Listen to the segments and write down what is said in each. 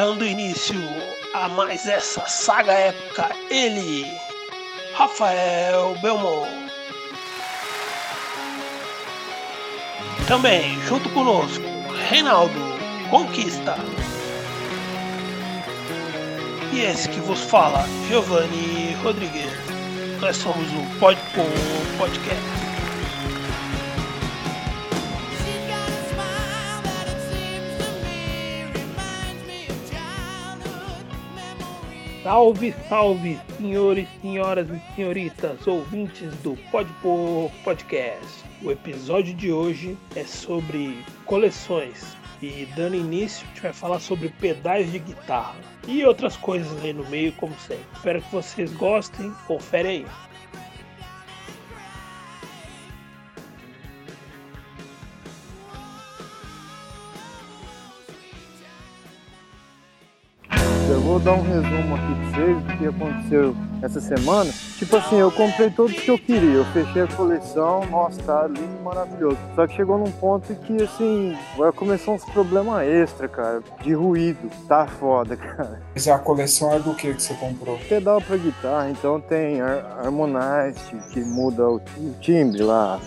Dando início a mais essa saga épica, ele, Rafael Belmont. Também, junto conosco, Reinaldo Conquista. E esse que vos fala, Giovanni Rodrigues. Nós somos o Podpor Podcast. Salve, salve, senhores, senhoras e senhoritas, ouvintes do Podpor Podcast. O episódio de hoje é sobre coleções. E dando início, a gente vai falar sobre pedais de guitarra e outras coisas aí no meio, como sempre. Espero que vocês gostem. Confere aí. Vou dar um resumo aqui pra vocês do que aconteceu essa semana. Tipo assim, eu comprei todos que eu queria, eu fechei a coleção, nossa, tá lindo, maravilhoso. Só que chegou num ponto que, assim, vai começar uns problemas extra, cara, de ruído. Tá foda, cara. Mas a coleção é do que que você comprou? Pedal pra guitarra, então tem Har- Harmonize, que muda o o timbre lá.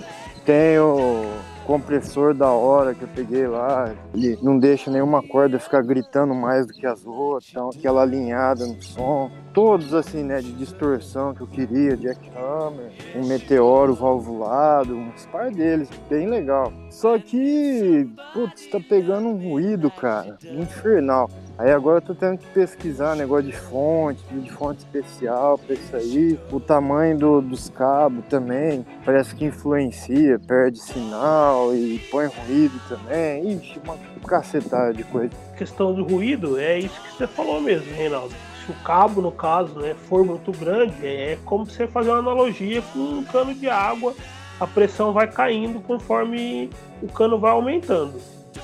Tem o compressor da hora que eu peguei lá, ele não deixa nenhuma corda ficar gritando mais do que as outras, então aquela alinhada no som. Todos assim, né, de distorção que eu queria, Jackhammer, um meteoro valvulado, uns par deles, bem legal. Só que, putz, tá pegando um ruído, cara, infernal. Aí agora eu tô tendo que pesquisar negócio de fonte, de fonte especial pra isso aí. O tamanho do- dos cabos também parece que influencia, perde sinal e põe ruído também. Ixi, uma cacetada de coisa. questão do ruído, é isso que você falou mesmo, Reinaldo. Se o cabo, no caso, né, for muito grande, é como você fazer uma analogia com um cano de água, a pressão vai caindo conforme o cano vai aumentando.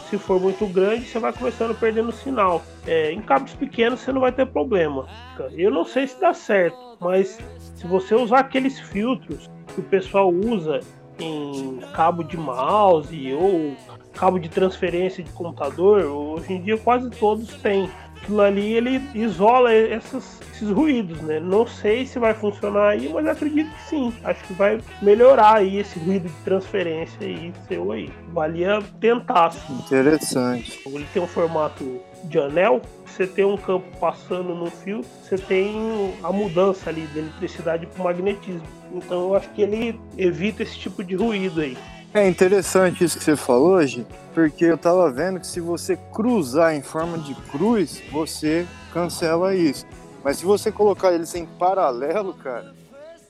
Se for muito grande, você vai começando perdendo sinal. É, em cabos pequenos você não vai ter problema. Eu não sei se dá certo, mas se você usar aqueles filtros que o pessoal usa em cabo de mouse ou cabo de transferência de computador, hoje em dia quase todos têm. Aquilo ali ele isola essas- esses ruídos, né? Não sei se vai funcionar aí, mas acredito que sim. Acho que vai melhorar aí esse ruído de transferência aí seu aí. Valia tentar, sim. Interessante. Ele tem um formato de anel. Você tem um campo passando no fio, você tem a mudança ali de eletricidade para magnetismo. Então eu acho que ele evita esse tipo de ruído aí. É interessante isso que você falou hoje, porque eu tava vendo que se você cruzar em forma de cruz, você cancela isso. Mas se você colocar eles em paralelo, cara,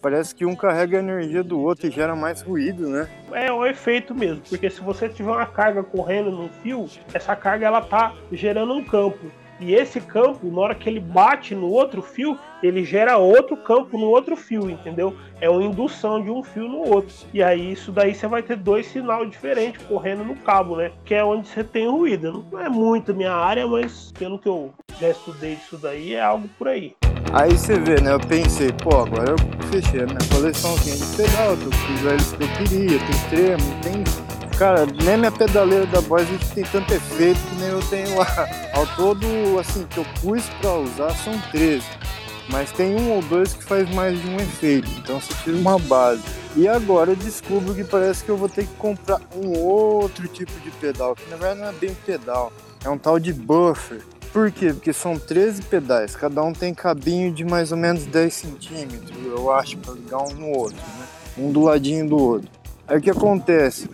parece que um carrega a energia do outro e gera mais ruído, né? É o efeito mesmo, porque se você tiver uma carga correndo no fio, essa carga ela tá gerando um campo. E esse campo, na hora que ele bate no outro fio, ele gera outro campo no outro fio, entendeu? É uma indução de um fio no outro. E aí isso daí você vai ter dois sinais diferentes correndo no cabo, né? Que é onde você tem o ruído. Não é muito minha área, mas pelo que eu já estudei disso daí, é algo por aí. Aí você vê, né? Eu pensei, pô, agora eu fechei a minha coleçãozinha de pedal, tô com os velhos que eu queria, tem tremo, tem. Cara, nem minha pedaleira da Boys tem tanto efeito que nem eu tenho lá. Ao todo, assim, que eu pus pra usar são 13. Mas tem um ou dois que faz mais de um efeito, então você tira uma base. E agora eu descubro que parece que eu vou ter que comprar um outro tipo de pedal, que na verdade não é bem pedal, é um tal de buffer. Por quê? Porque são 13 pedais, cada um tem cabinho de mais ou menos 10 centímetros, eu acho, para ligar um no outro, né? Um do ladinho do outro. Aí o que acontece?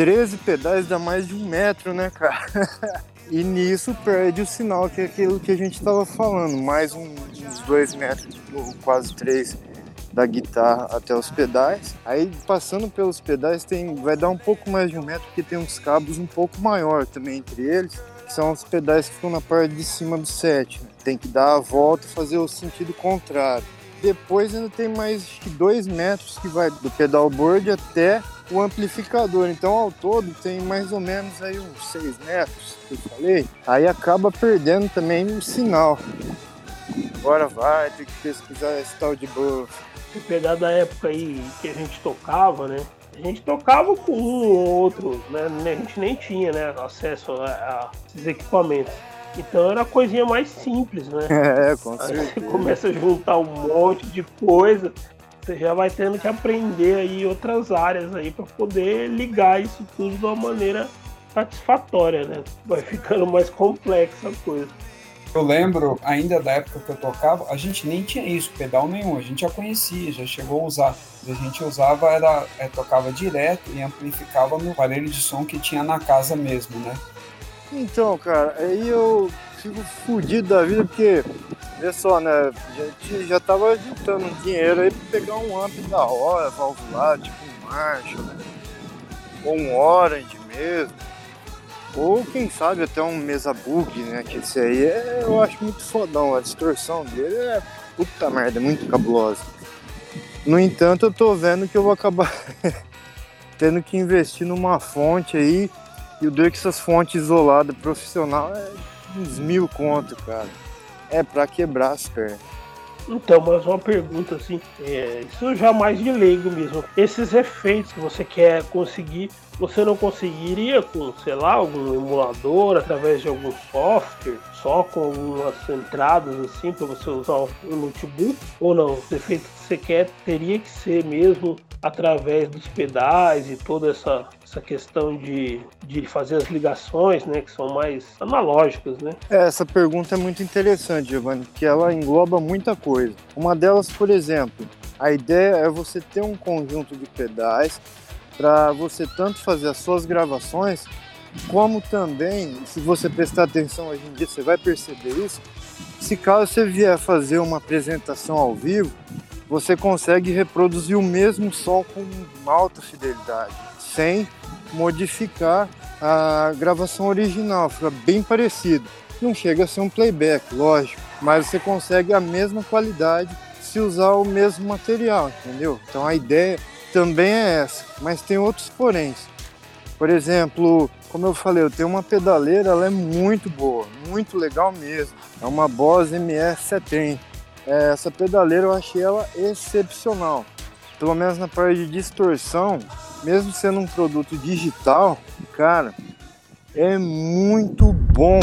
13 pedais dá mais de um metro, né, cara? E nisso perde o sinal, que é aquilo que a gente estava falando, mais um- uns dois metros, ou quase três, da guitarra até os pedais. Aí passando pelos pedais tem, vai dar um pouco mais de um metro, porque tem uns cabos um pouco maior também entre eles, que são os pedais que ficam na parte de cima do set. né? Tem que dar a volta e fazer o sentido contrário. Depois ainda tem mais acho que dois metros que vai do pedalboard até o amplificador. Então ao todo tem mais ou menos aí uns 6 metros que eu falei. Aí acaba perdendo também o sinal. Agora vai ter que pesquisar esse tal de buff. Se pegar da época aí que a gente tocava, né? A gente tocava com um ou outro, né? A gente nem tinha né, acesso a, a esses equipamentos. Então era a coisinha mais simples, né? É, com Aí certeza. você começa a juntar um monte de coisa, você já vai tendo que aprender aí outras áreas aí para poder ligar isso tudo de uma maneira satisfatória, né? Vai ficando mais complexa a coisa. Eu lembro ainda da época que eu tocava, a gente nem tinha isso, pedal nenhum, a gente já conhecia, já chegou a usar. A gente usava, era, é, tocava direto e amplificava no aparelho de som que tinha na casa mesmo, né? Então, cara, aí eu fico fudido da vida porque, vê só, né? A gente já tava juntando um dinheiro aí pra pegar um amp da hora, valvulado, tipo um Marshall, né? Ou um Orange mesmo. Ou quem sabe até um Mesa Bug, né? Que esse aí é, eu acho muito fodão. A distorção dele é puta merda, muito cabulosa. No entanto, eu tô vendo que eu vou acabar tendo que investir numa fonte aí e o é que essas fontes isoladas profissional é uns mil conto, cara. É pra quebrar as pernas. Então, mas uma pergunta assim, é, isso já mais de leigo mesmo. Esses efeitos que você quer conseguir, você não conseguiria com, sei lá, algum emulador, através de algum software, só com algumas entradas assim para você usar no notebook? Ou não? Os efeitos que você quer teria que ser mesmo através dos pedais e toda essa, essa questão de, de fazer as ligações, né, que são mais analógicas, né? É, essa pergunta é muito interessante, Giovanni, porque ela engloba muita coisa. Uma delas, por exemplo, a ideia é você ter um conjunto de pedais para você tanto fazer as suas gravações, como também, se você prestar atenção hoje em dia, você vai perceber isso. Se caso você vier fazer uma apresentação ao vivo, você consegue reproduzir o mesmo som com alta fidelidade, sem modificar a gravação original, fica bem parecido. Não chega a ser um playback, lógico, mas você consegue a mesma qualidade se usar o mesmo material, entendeu? Então a ideia também é essa, mas tem outros poréns. Por exemplo, como eu falei, eu tenho uma pedaleira, ela é muito boa, muito legal mesmo. É uma Boss ME70. É, essa pedaleira eu achei ela excepcional. Pelo menos na parte de distorção, mesmo sendo um produto digital, cara, é muito bom.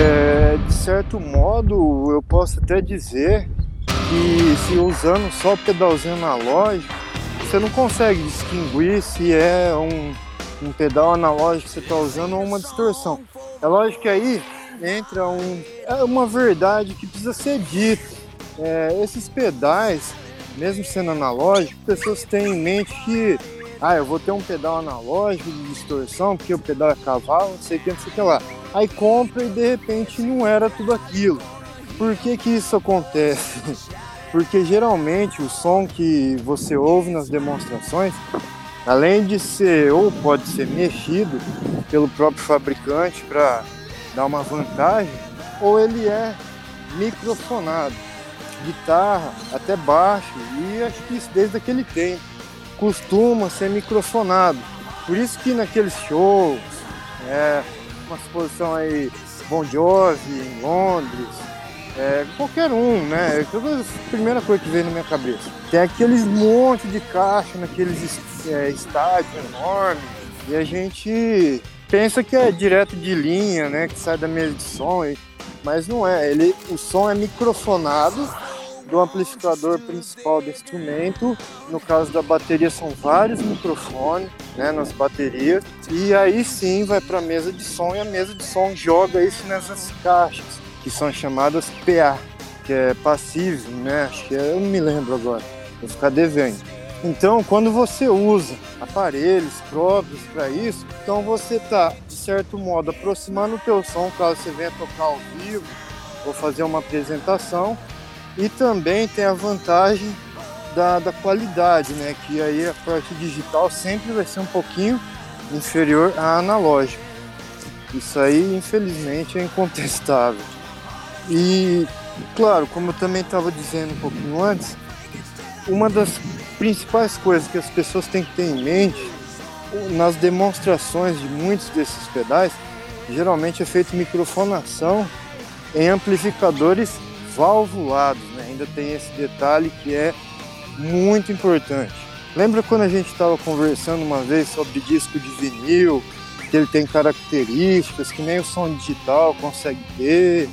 É, de certo modo, eu posso até dizer que se usando só o pedalzinho analógico, você não consegue distinguir se é um, um pedal analógico que você está usando ou uma distorção. É lógico que aí entra um, é uma verdade que precisa ser dita. É, esses pedais, mesmo sendo analógicos, pessoas têm em mente que ah, eu vou ter um pedal analógico de distorção, porque o pedal é cavalo, não sei o que, não sei o que lá. Aí compra e de repente não era tudo aquilo. Por que que isso acontece? Porque geralmente o som que você ouve nas demonstrações, além de ser ou pode ser mexido pelo próprio fabricante para dar uma vantagem, ou ele é microfonado, guitarra até baixo, e acho que isso desde aquele tempo costuma ser microfonado. Por isso que naqueles shows, é, uma exposição aí Bon Jovi em Londres, é, qualquer um, né? É a primeira coisa que veio na minha cabeça. Tem aqueles monte de caixa naqueles é, estádios enormes e a gente pensa que é direto de linha, né? Que sai da mesa de som, mas não é. Ele, o som é microfonado do amplificador principal do instrumento. No caso da bateria são vários microfones, né, nas baterias. E aí sim vai para a mesa de som e a mesa de som joga isso nessas caixas que são chamadas PA, que é passivo, né? Acho que é, eu não me lembro agora. Vou ficar devendo. Então, quando você usa aparelhos próprios para isso, então você está, de certo modo, aproximando o teu som caso você venha tocar ao vivo ou fazer uma apresentação e também tem a vantagem da, da qualidade, né? Que aí a parte digital sempre vai ser um pouquinho inferior à analógica. Isso aí, infelizmente, é incontestável. E, claro, como eu também estava dizendo um pouquinho antes, uma das principais coisas que as pessoas têm que ter em mente nas demonstrações de muitos desses pedais, geralmente é feito microfonação em amplificadores valvulados, né? ainda tem esse detalhe que é muito importante. Lembra quando a gente estava conversando uma vez sobre disco de vinil que ele tem características que nem o som digital consegue ter.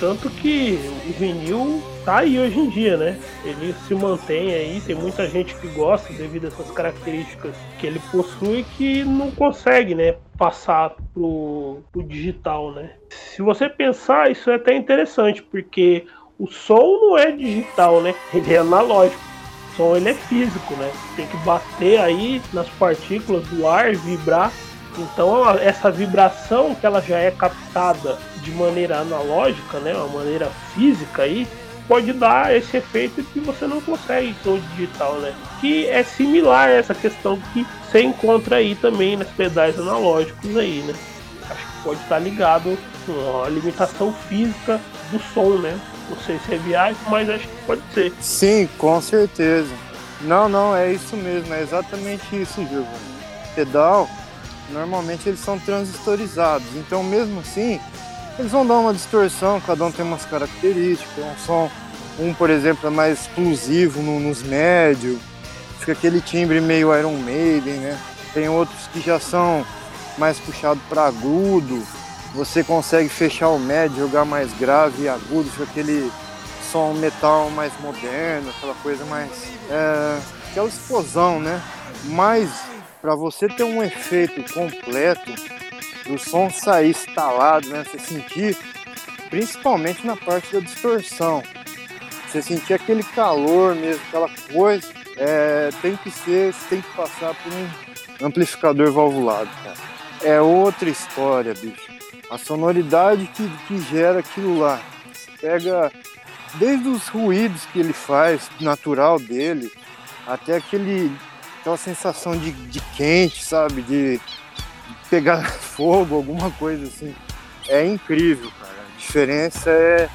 Tanto que o vinil tá aí hoje em dia, né? Ele se mantém aí, tem muita gente que gosta devido a essas características que ele possui que não consegue, né, passar pro, pro digital, né? Se você pensar, isso é até interessante, porque o som não é digital, né? Ele é analógico. Som ele é físico, né? Tem que bater aí nas partículas do ar, vibrar. Então essa vibração que ela já é captada de maneira analógica, né? Uma maneira física aí, pode dar esse efeito que você não consegue com o digital, né? Que é similar a essa questão que você encontra aí também nas pedais analógicos aí, né? Acho que pode estar ligado a limitação física do som, né? Não sei se é viagem, mas acho que pode ser. Sim, com certeza. Não, não, é isso mesmo, é exatamente isso, Gil. Pedal, normalmente eles são transistorizados, então mesmo assim, eles vão dar uma distorção, cada um tem umas características, um som, um por exemplo é mais exclusivo no, nos médios, fica aquele timbre meio Iron Maiden, né? Tem outros que já são mais puxado para agudo, você consegue fechar o médio, jogar mais grave e agudo, fica aquele som metal mais moderno, aquela coisa mais. É, aquela explosão, né? Mas para você ter um efeito completo, o som sair instalado, né? Você sentir, principalmente na parte da distorção, você sentir aquele calor mesmo, aquela coisa, é, tem que ser, tem que passar por um amplificador valvulado, cara. É outra história, bicho a sonoridade que, que gera aquilo lá. Pega desde os ruídos que ele faz, natural dele, até aquele, aquela sensação de, de quente, sabe? De pegar fogo, alguma coisa assim. É incrível, cara. A diferença é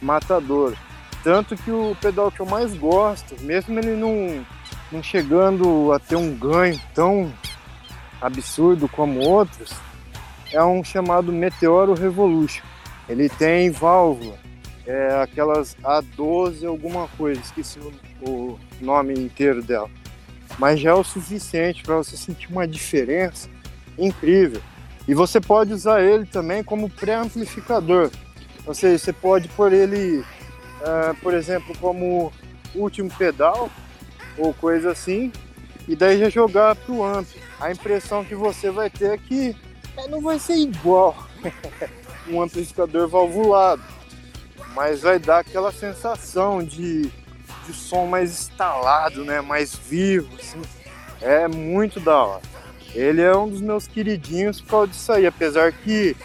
matador. Tanto que o pedal que eu mais gosto, mesmo ele não, não chegando a ter um ganho tão absurdo como outros, é um chamado Meteoro Revolution. Ele tem válvula, é aquelas A12 alguma coisa, esqueci o nome inteiro dela. Mas já é o suficiente para você sentir uma diferença incrível. E você pode usar ele também como pré-amplificador. Ou seja, você pode pôr ele, uh, por exemplo, como último pedal ou coisa assim, e daí já jogar para o amp. A impressão que você vai ter é que não vai ser igual um amplificador valvulado, mas vai dar aquela sensação de, de som mais instalado, né? mais vivo. Assim. É muito da hora. Ele é um dos meus queridinhos por causa disso aí, apesar que,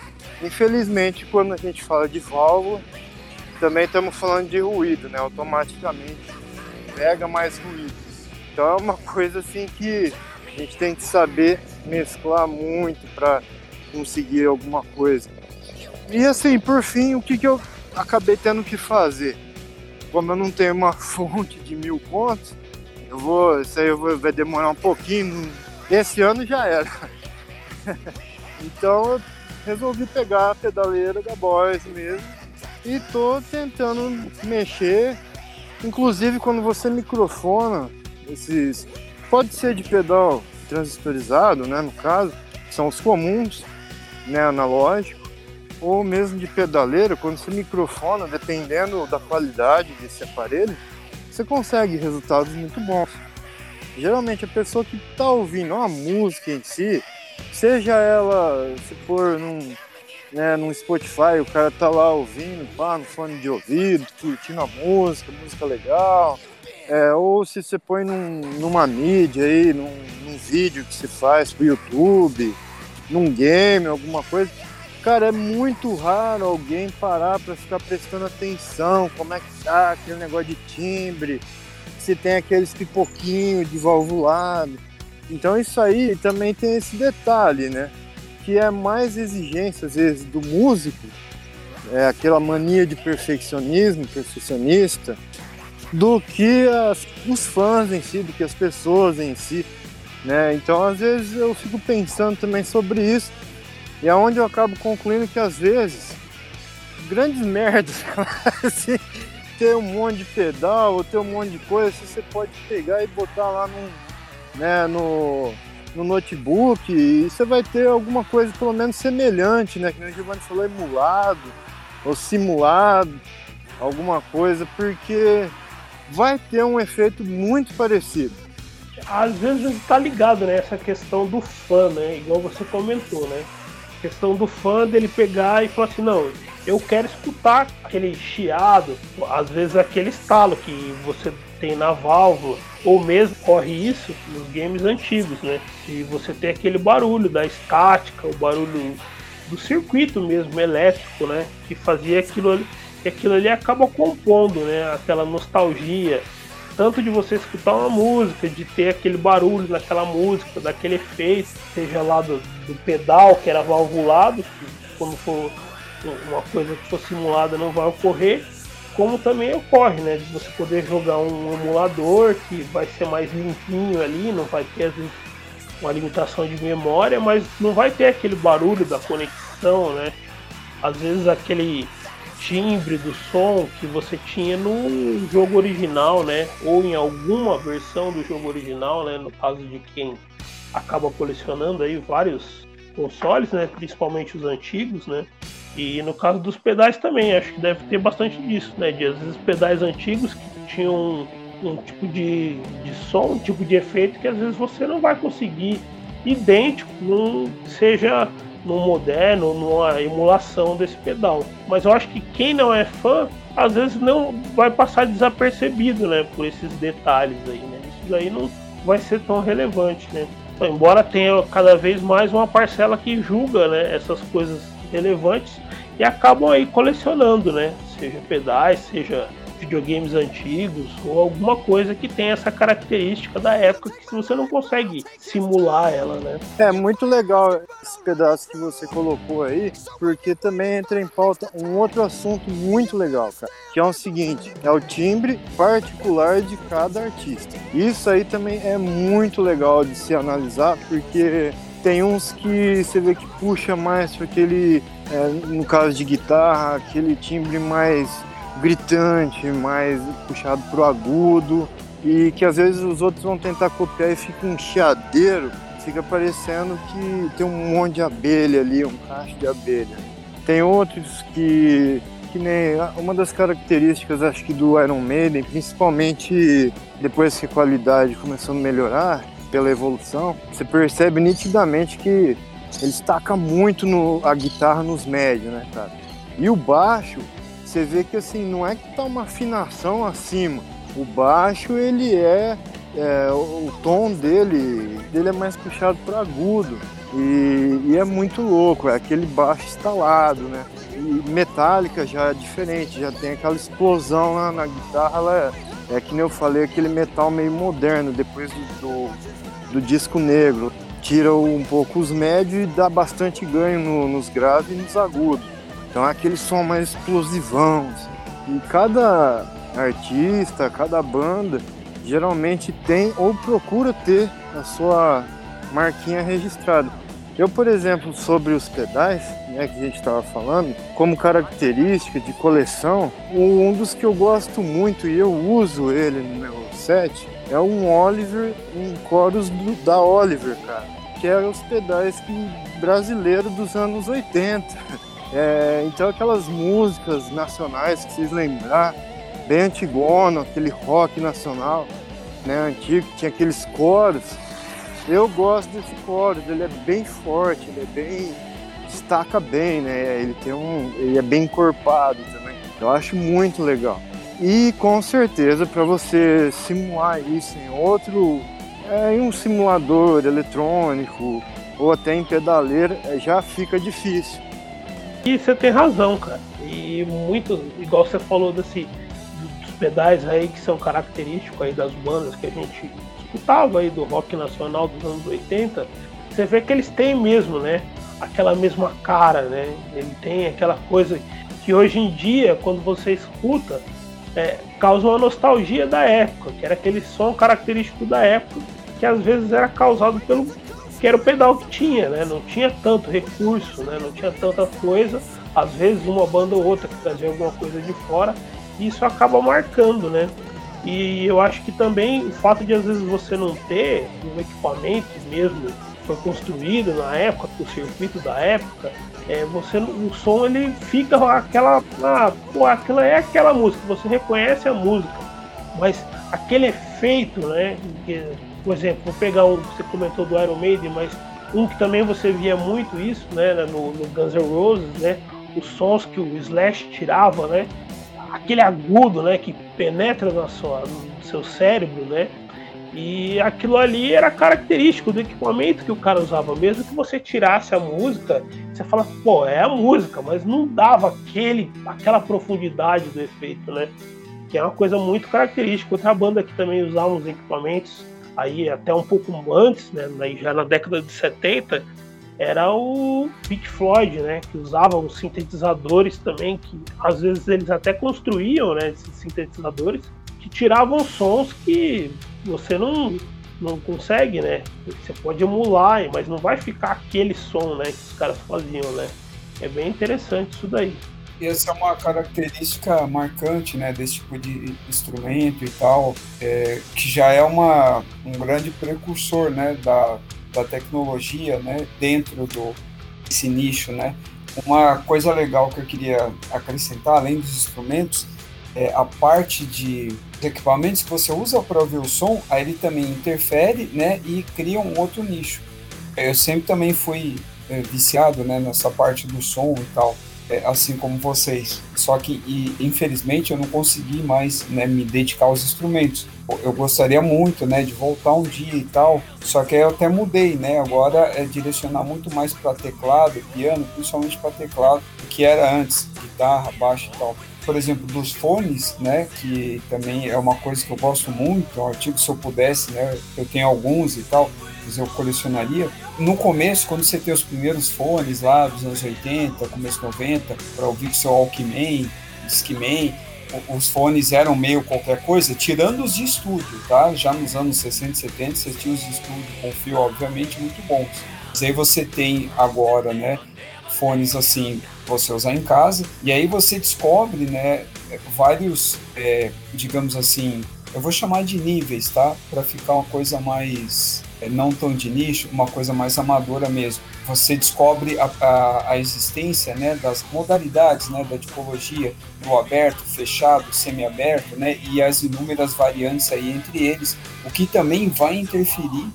infelizmente, quando a gente fala de válvula, também estamos falando de ruído, né? Automaticamente pega mais ruído. Então é uma coisa assim que a gente tem que saber mesclar muito para conseguir alguma coisa. E assim, por fim, o que, que eu acabei tendo que fazer? Como eu não tenho uma fonte de mil pontos, eu vou. Isso aí vai demorar um pouquinho. Esse ano já era. então resolvi pegar a pedaleira da Boys mesmo e tô tentando mexer. Inclusive quando você microfona esses. Pode ser de pedal transistorizado, né? No caso, são os comuns né, analógico, ou mesmo de pedaleira, quando você microfona, dependendo da qualidade desse aparelho, você consegue resultados muito bons. Geralmente a pessoa que está ouvindo uma música em si, seja ela, se for num, né, num Spotify, o cara tá lá ouvindo, pá, no fone de ouvido, curtindo a música, música legal, é, ou se você põe num, numa mídia aí, num, num vídeo que você faz pro YouTube, num game, alguma coisa. Cara, é muito raro alguém parar para ficar prestando atenção, como é que tá aquele negócio de timbre, se tem aqueles pipoquinhos de valvulado. Então isso aí também tem esse detalhe, né? Que é mais exigência, às vezes, do músico, é aquela mania de perfeccionismo, perfeccionista, do que as, os fãs em si, do que as pessoas em si. Né? Então, às vezes, eu fico pensando também sobre isso, e é onde eu acabo concluindo que, às vezes, grandes merdas, assim, ter um monte de pedal ou ter um monte de coisa, você pode pegar e botar lá no, né, no, no notebook e você vai ter alguma coisa pelo menos semelhante, né? Que o Giovanni falou, emulado ou simulado, alguma coisa, porque vai ter um efeito muito parecido. Às vezes está ligado né, essa questão do fã, né? Igual você comentou, né? A questão do fã dele pegar e falar assim, não, eu quero escutar aquele chiado, às vezes aquele estalo que você tem na válvula, ou mesmo corre isso nos games antigos, né? De você ter aquele barulho da estática, o barulho do circuito mesmo elétrico, né? Que fazia aquilo ali, que aquilo ali acaba compondo, né? Aquela nostalgia, tanto de você escutar uma música, de ter aquele barulho naquela música, daquele efeito, seja lá do, do pedal que era valvulado, quando for uma coisa que for simulada não vai ocorrer, como também ocorre, né? De você poder jogar um emulador que vai ser mais limpinho ali, não vai ter uma limitação de memória, mas não vai ter aquele barulho da conexão, né? Às vezes aquele timbre do som que você tinha no jogo original, né? Ou em alguma versão do jogo original, né? No caso de quem acaba colecionando aí vários consoles, né? Principalmente os antigos, né? E no caso dos pedais também, acho que deve ter bastante disso, né? De às vezes pedais antigos que tinham um, um tipo de, de som, um tipo de efeito que às vezes você não vai conseguir idêntico, num, seja no moderno, numa emulação desse pedal. Mas eu acho que quem não é fã, às vezes não vai passar desapercebido, né? Por esses detalhes aí, né? Isso aí não vai ser tão relevante, né? Então, embora tenha cada vez mais uma parcela que julga né, essas coisas relevantes e acabam aí colecionando, né? Seja pedais, seja videogames antigos ou alguma coisa que tem essa característica da época que você não consegue simular ela, né? É muito legal esse pedaço que você colocou aí, porque também entra em pauta um outro assunto muito legal, cara, que é o seguinte, é o timbre particular de cada artista. Isso aí também é muito legal de se analisar, porque tem uns que você vê que puxa mais para aquele, é, no caso de guitarra, aquele timbre mais gritante, mais puxado pro agudo, e que às vezes os outros vão tentar copiar e fica um chiadeiro, fica parecendo que tem um monte de abelha ali, um cacho de abelha. Tem outros que que nem uma das características acho que do Iron Maiden, principalmente depois que a qualidade começou a melhorar, pela evolução, você percebe nitidamente que ele destaca muito no, a guitarra nos médios, né, cara? E o baixo, você vê que assim, não é que tá uma afinação acima. O baixo, ele é, é o, tom dele, dele é mais puxado para agudo. E, e, é muito louco, é aquele baixo instalado, né? E metálica já é diferente, já tem aquela explosão lá na guitarra, ela é, é que nem eu falei, aquele metal meio moderno, depois do, do do disco negro. Tira um pouco os médios e dá bastante ganho no, nos graves e nos agudos. Então é aquele som mais explosivão. Assim. E cada artista, cada banda, geralmente tem ou procura ter a sua marquinha registrada. Eu, por exemplo, sobre os pedais, né, que a gente estava falando, como característica de coleção, um dos que eu gosto muito e eu uso ele no meu set é um Oliver, um chorus do, da Oliver, cara. Que eram os pedais que, brasileiros dos anos 80. É, então aquelas músicas nacionais que vocês lembrar, bem antigona, aquele rock nacional, né, antigo, tinha aqueles coros. Eu gosto desse chorus, ele é bem forte, ele é bem. destaca bem, né? Ele tem um. ele é bem encorpado também. Eu acho muito legal. E com certeza para você simular isso em outro, é, em um simulador eletrônico ou até em pedaleira, é, já fica difícil. E você tem razão, cara. E muito, igual você falou desse, dos pedais aí que são característicos aí das bandas que a gente escutava aí do rock nacional dos anos 80, você vê que eles têm mesmo, né? Aquela mesma cara, né? Ele tem aquela coisa que hoje em dia, quando você escuta, é, causa uma nostalgia da época, que era aquele som característico da época, que às vezes era causado pelo que era o pedal que tinha, né? Não tinha tanto recurso, né? Não tinha tanta coisa. Às vezes uma banda ou outra que trazia alguma coisa de fora, e isso acaba marcando, né? E eu acho que também o fato de às vezes você não ter um equipamento mesmo foi construído na época, o circuito da época, é, você o som ele fica aquela, ah, pô, aquela é aquela música, você reconhece a música, mas aquele efeito, né? Que, por exemplo, vou pegar um, você comentou do Iron Maiden, mas um que também você via muito isso, né, no, no Guns N' Roses, né? Os sons que o Slash tirava, né? Aquele agudo, né, que penetra na sua, no seu cérebro, né? E aquilo ali era característico do equipamento que o cara usava. Mesmo que você tirasse a música, você fala, pô, é a música, mas não dava aquele, aquela profundidade do efeito, né? Que é uma coisa muito característica. Outra banda que também usava os equipamentos, aí até um pouco antes, né? Já na década de 70, era o Pink Floyd, né? Que usava os sintetizadores também, que às vezes eles até construíam, né? Esses sintetizadores, que tiravam sons que você não, não consegue, né? Você pode emular, mas não vai ficar aquele som, né, que os caras faziam, né? É bem interessante isso daí. E essa é uma característica marcante, né, desse tipo de instrumento e tal, é, que já é uma, um grande precursor, né, da, da tecnologia, né, dentro do desse nicho, né. Uma coisa legal que eu queria acrescentar, além dos instrumentos, é a parte de equipamentos que você usa para ouvir o som, aí ele também interfere, né, e cria um outro nicho. Eu sempre também fui é, viciado, né, nessa parte do som e tal, é, assim como vocês. Só que, e, infelizmente, eu não consegui mais né, me dedicar aos instrumentos. Eu gostaria muito, né, de voltar um dia e tal, só que eu até mudei, né, agora é direcionar muito mais para teclado, piano, principalmente para teclado, do que era antes, guitarra, baixo e tal por exemplo, dos fones, né, que também é uma coisa que eu gosto muito, um artigo se eu pudesse, né, eu tenho alguns e tal, mas eu colecionaria. No começo, quando você tem os primeiros fones lá dos anos 80, começo 90, para ouvir seu Walkman, Discman, os fones eram meio qualquer coisa, tirando os de estúdio, tá? Já nos anos 60 e 70 você tinha os de estúdio com fio, obviamente, muito bons. Mas aí você tem agora, né, fones assim você usar em casa e aí você descobre né vários é, digamos assim eu vou chamar de níveis tá? Para ficar uma coisa mais é, não tão de nicho uma coisa mais amadora mesmo. Você descobre a, a, a existência né das modalidades né da tipologia do aberto fechado semi-aberto né e as inúmeras variantes aí entre eles o que também vai interferir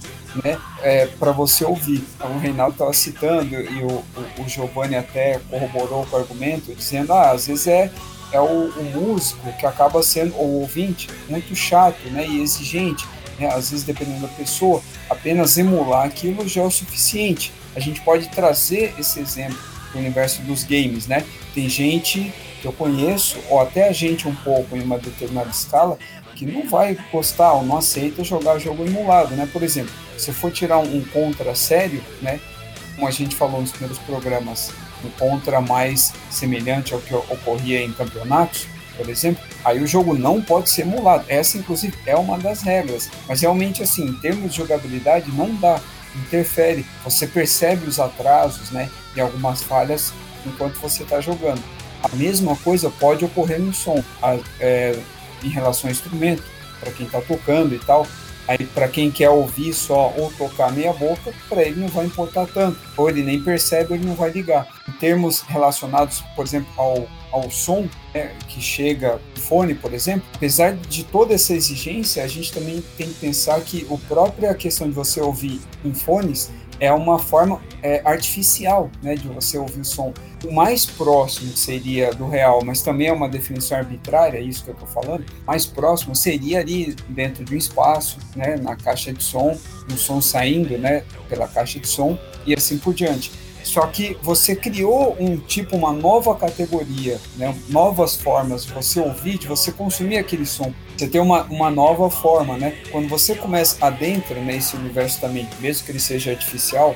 né, é, para você ouvir. Então, o Reinaldo estava citando e o, o, o Giovanni até corroborou com o argumento, dizendo: ah, às vezes é, é o, o músico que acaba sendo, o ouvinte, muito chato né, e exigente. Né, às vezes, dependendo da pessoa, apenas emular aquilo já é o suficiente. A gente pode trazer esse exemplo do universo dos games, né? Tem gente que eu conheço, ou até a gente um pouco em uma determinada escala, que não vai gostar ou não aceita jogar jogo emulado, né? Por exemplo, se for tirar um, contra sério, né, como a gente falou nos primeiros programas, um contra mais semelhante ao que ocorria em campeonatos, por exemplo, aí o jogo não pode ser emulado. Essa, inclusive, é uma das regras. Mas realmente, assim, em termos de jogabilidade, não dá, interfere. Você percebe os atrasos, né, e algumas falhas enquanto você está jogando. A mesma coisa pode ocorrer no som, a, é, em relação ao instrumento, para quem está tocando e tal. Aí, para quem quer ouvir só ou tocar meia boca, para ele não vai importar tanto. Ou ele nem percebe, ou ele não vai ligar. Em termos relacionados, por exemplo, ao, ao som né, que chega do fone, por exemplo, apesar de toda essa exigência, a gente também tem que pensar que a própria questão de você ouvir em fones é uma forma é, artificial né, de você ouvir o som. O mais próximo seria do real, mas também é uma definição arbitrária, é isso que eu estou falando, mais próximo seria ali dentro de um espaço, né, na caixa de som, o som saindo né, pela caixa de som e assim por diante. Só que você criou um tipo, uma nova categoria, né? novas formas de você ouvir, de você consumir aquele som. Você tem uma, uma nova forma, né? Quando você começa adentro nesse universo também, mesmo que ele seja artificial,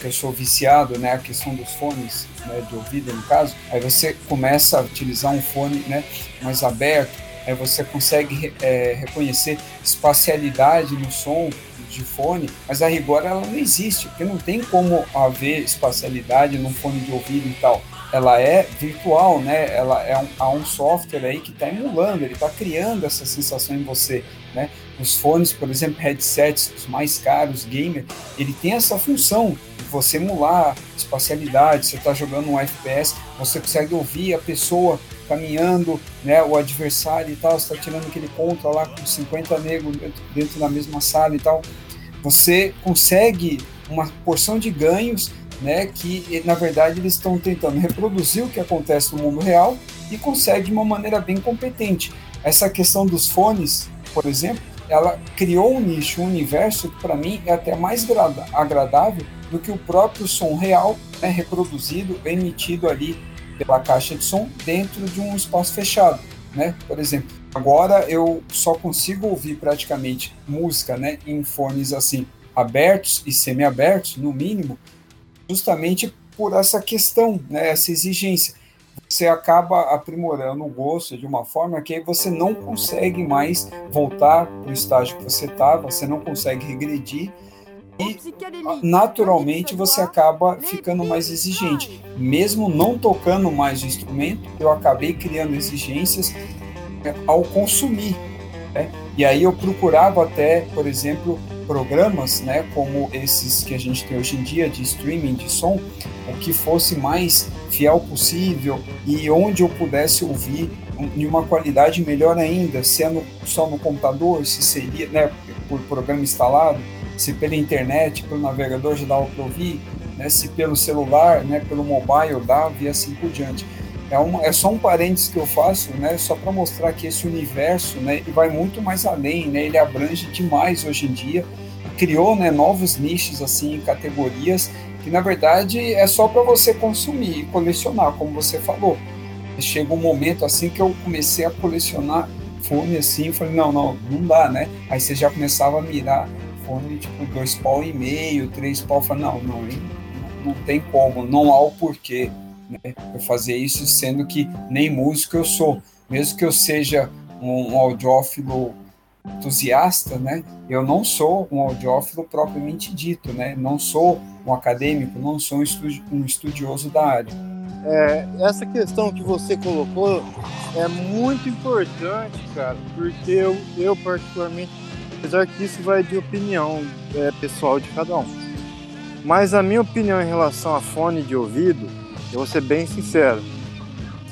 que eu sou viciado, né, a questão dos fones né, de ouvido no caso, aí você começa a utilizar um fone né, mais aberto, aí você consegue é, reconhecer espacialidade no som, de fone, mas a rigor ela não existe, porque não tem como haver espacialidade num fone de ouvido e tal. Ela é virtual, né? Ela é um, há um software aí que está emulando, ele está criando essa sensação em você, né? Os fones, por exemplo, headsets os mais caros, gamer, ele tem essa função de você emular espacialidade. Você está jogando um FPS, você consegue ouvir a pessoa caminhando, né, o adversário e tal, está tirando aquele contra lá com 50 negros dentro, da mesma sala e tal. Você consegue uma porção de ganhos, né, que na verdade eles estão tentando reproduzir o que acontece no mundo real e consegue de uma maneira bem competente. Essa questão dos fones, por exemplo, ela criou um nicho, um universo que para mim é até mais agradável do que o próprio som real né, reproduzido, emitido ali pela caixa de som dentro de um espaço fechado, né? Por exemplo, agora eu só consigo ouvir praticamente música, né, em fones assim abertos e semi-abertos, no mínimo, justamente por essa questão, né, essa exigência. Você acaba aprimorando o gosto de uma forma que você não consegue mais voltar para o estágio que você estava, você não consegue regredir e naturalmente você acaba ficando mais exigente. Mesmo não tocando mais o instrumento, eu acabei criando exigências é, ao consumir. Né? E aí eu procurava até, por exemplo, programas, né, como esses que a gente tem hoje em dia de streaming de som, o que fosse mais fiel possível e onde eu pudesse ouvir em uma qualidade melhor ainda, sendo só no computador, se seria, né, por programa instalado, se pela internet, pelo navegador já dava para ouvir, né, se pelo celular, né, pelo mobile dava e assim por diante. É, uma, é só um parênteses que eu faço, né, só para mostrar que esse universo, né, vai muito mais além, né, ele abrange demais hoje em dia, criou, né, novos nichos assim, categorias que na verdade é só para você consumir e colecionar, como você falou. Chega um momento assim que eu comecei a colecionar fone assim, eu falei, não, não, não dá, né? Aí você já começava a mirar fone tipo dois pau e meio, três pau, eu falei, não, não, não tem como, não há o porquê né, eu fazer isso, sendo que nem músico eu sou, mesmo que eu seja um, audiófilo entusiasta, né? Eu não sou um audiófilo propriamente dito, né? Não sou um acadêmico, não sou um, um estudioso da área. É, essa questão que você colocou é muito importante, cara, porque eu, eu particularmente, apesar que isso vai de opinião é, pessoal de cada um, mas a minha opinião em relação a fone de ouvido, eu vou ser bem sincero,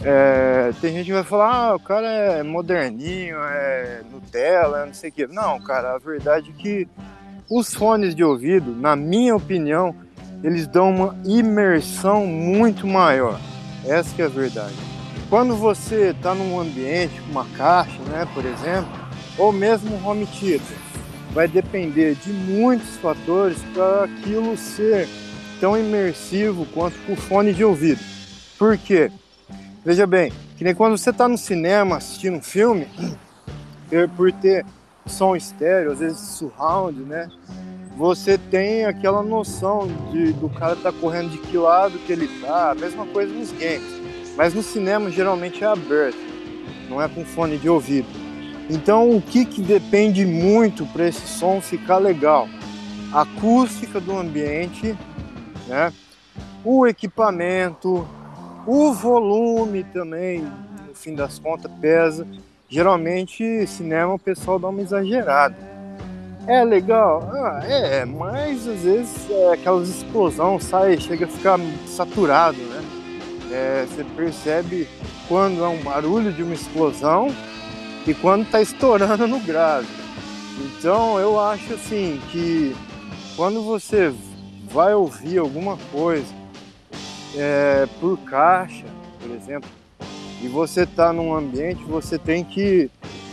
é, tem gente que vai falar, ah, o cara é moderninho, é Nutella, não sei o quê. Não, cara, a verdade é que os fones de ouvido, na minha opinião, eles dão uma imersão muito maior. Essa que é a verdade. Quando você está num ambiente uma caixa, né, por exemplo, ou mesmo um home theater, vai depender de muitos fatores para aquilo ser tão imersivo quanto o fone de ouvido. Por quê? Veja bem, que nem quando você está no cinema assistindo um filme, por ter som estéreo, às vezes surround, né? Você tem aquela noção de, do cara tá correndo de que lado que ele tá, a mesma coisa nos games. Mas no cinema geralmente é aberto, não é com fone de ouvido. Então o que, que depende muito para esse som ficar legal? A acústica do ambiente, né? o equipamento, o volume também, no fim das contas, pesa. Geralmente, cinema o pessoal dá uma exagerada. É legal? Ah, é, mas às vezes é, aquelas explosões sai, chega a ficar saturado, né? É, você percebe quando é um barulho de uma explosão e quando está estourando no grave. Então eu acho assim que quando você vai ouvir alguma coisa é, por caixa, por exemplo, e você está num ambiente, você tem que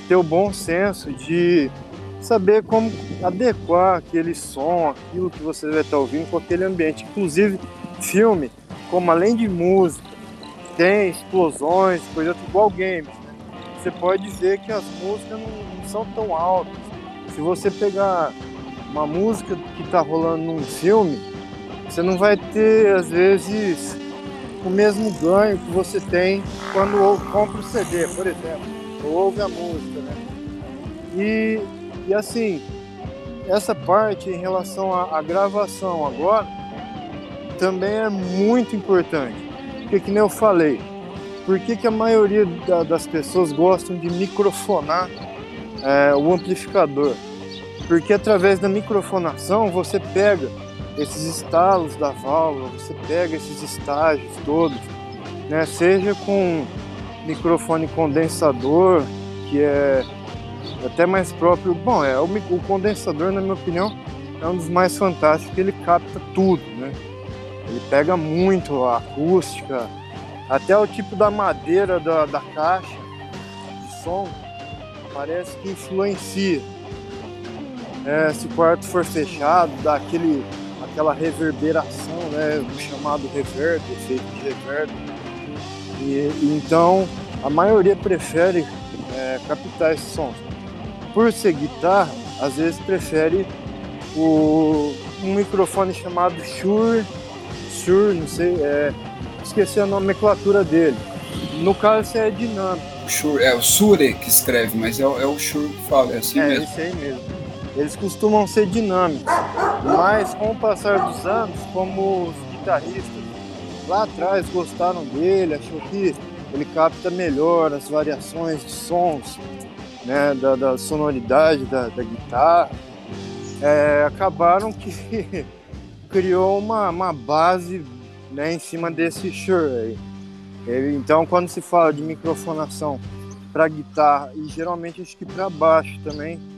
ter o bom senso de saber como adequar aquele som, aquilo que você vai estar tá ouvindo com aquele ambiente. Inclusive, filme, como além de música, tem explosões, coisas igual games. Né? Você pode ver que as músicas não, não são tão altas. Se você pegar uma música que está rolando num filme, você não vai ter, às vezes, o mesmo ganho que você tem quando compra o CD, por exemplo, ou ouve a música, né? E, e assim, essa parte em relação à, à gravação agora também é muito importante. Porque, que nem eu falei, por que, que a maioria da, das pessoas gostam de microfonar é, o amplificador? Porque através da microfonação você pega esses estalos da válvula, você pega esses estágios todos, né? seja com microfone condensador, que é até mais próprio. Bom, é o, o condensador, na minha opinião, é um dos mais fantásticos, ele capta tudo, né? Ele pega muito a acústica, até o tipo da madeira da, da caixa de som parece que influencia. É, se o quarto for fechado, dá aquele, aquela reverberação, né, o chamado reverb, efeito de reverb. E, então a maioria prefere é, captar esses sons. Por ser guitarra, às vezes prefere o, um microfone chamado Shure Shure, não sei, é, esqueci a nomenclatura dele. No caso, é dinâmico. Shure, é o Shure que escreve, mas é, o, é o Shure que fala, é assim é, mesmo. É, esse aí mesmo. Eles costumam ser dinâmicos, mas com o passar dos anos, como os guitarristas lá atrás gostaram dele, achou que ele capta melhor as variações de sons, né, da, da sonoridade da, da guitarra, é, acabaram que criou uma, uma base né, em cima desse Shure. Ele, então, quando se fala de microfonação para guitarra e geralmente acho que para baixo também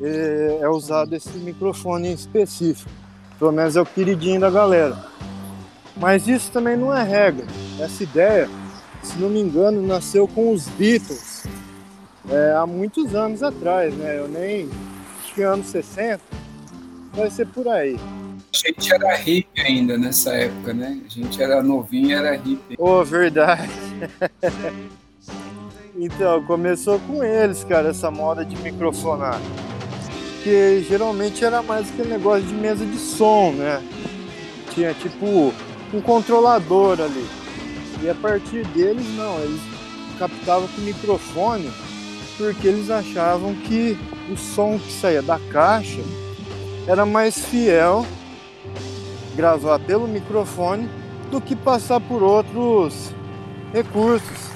é, é, usado esse microfone específico. Pelo menos é o queridinho da galera. Mas isso também não é regra. Essa ideia, se não me engano, nasceu com os Beatles é, há muitos anos atrás, né? Eu nem acho que anos 60, vai ser por aí. A gente era hippie ainda nessa época, né? A gente era novinho e era hippie. Oh, verdade. então, começou com eles, cara, essa moda de microfonar. Que geralmente era mais aquele negócio de mesa de som, né? Tinha tipo um controlador ali. E a partir deles, não, eles captavam com microfone porque eles achavam que o som que saía da caixa era mais fiel gravar pelo microfone do que passar por outros recursos,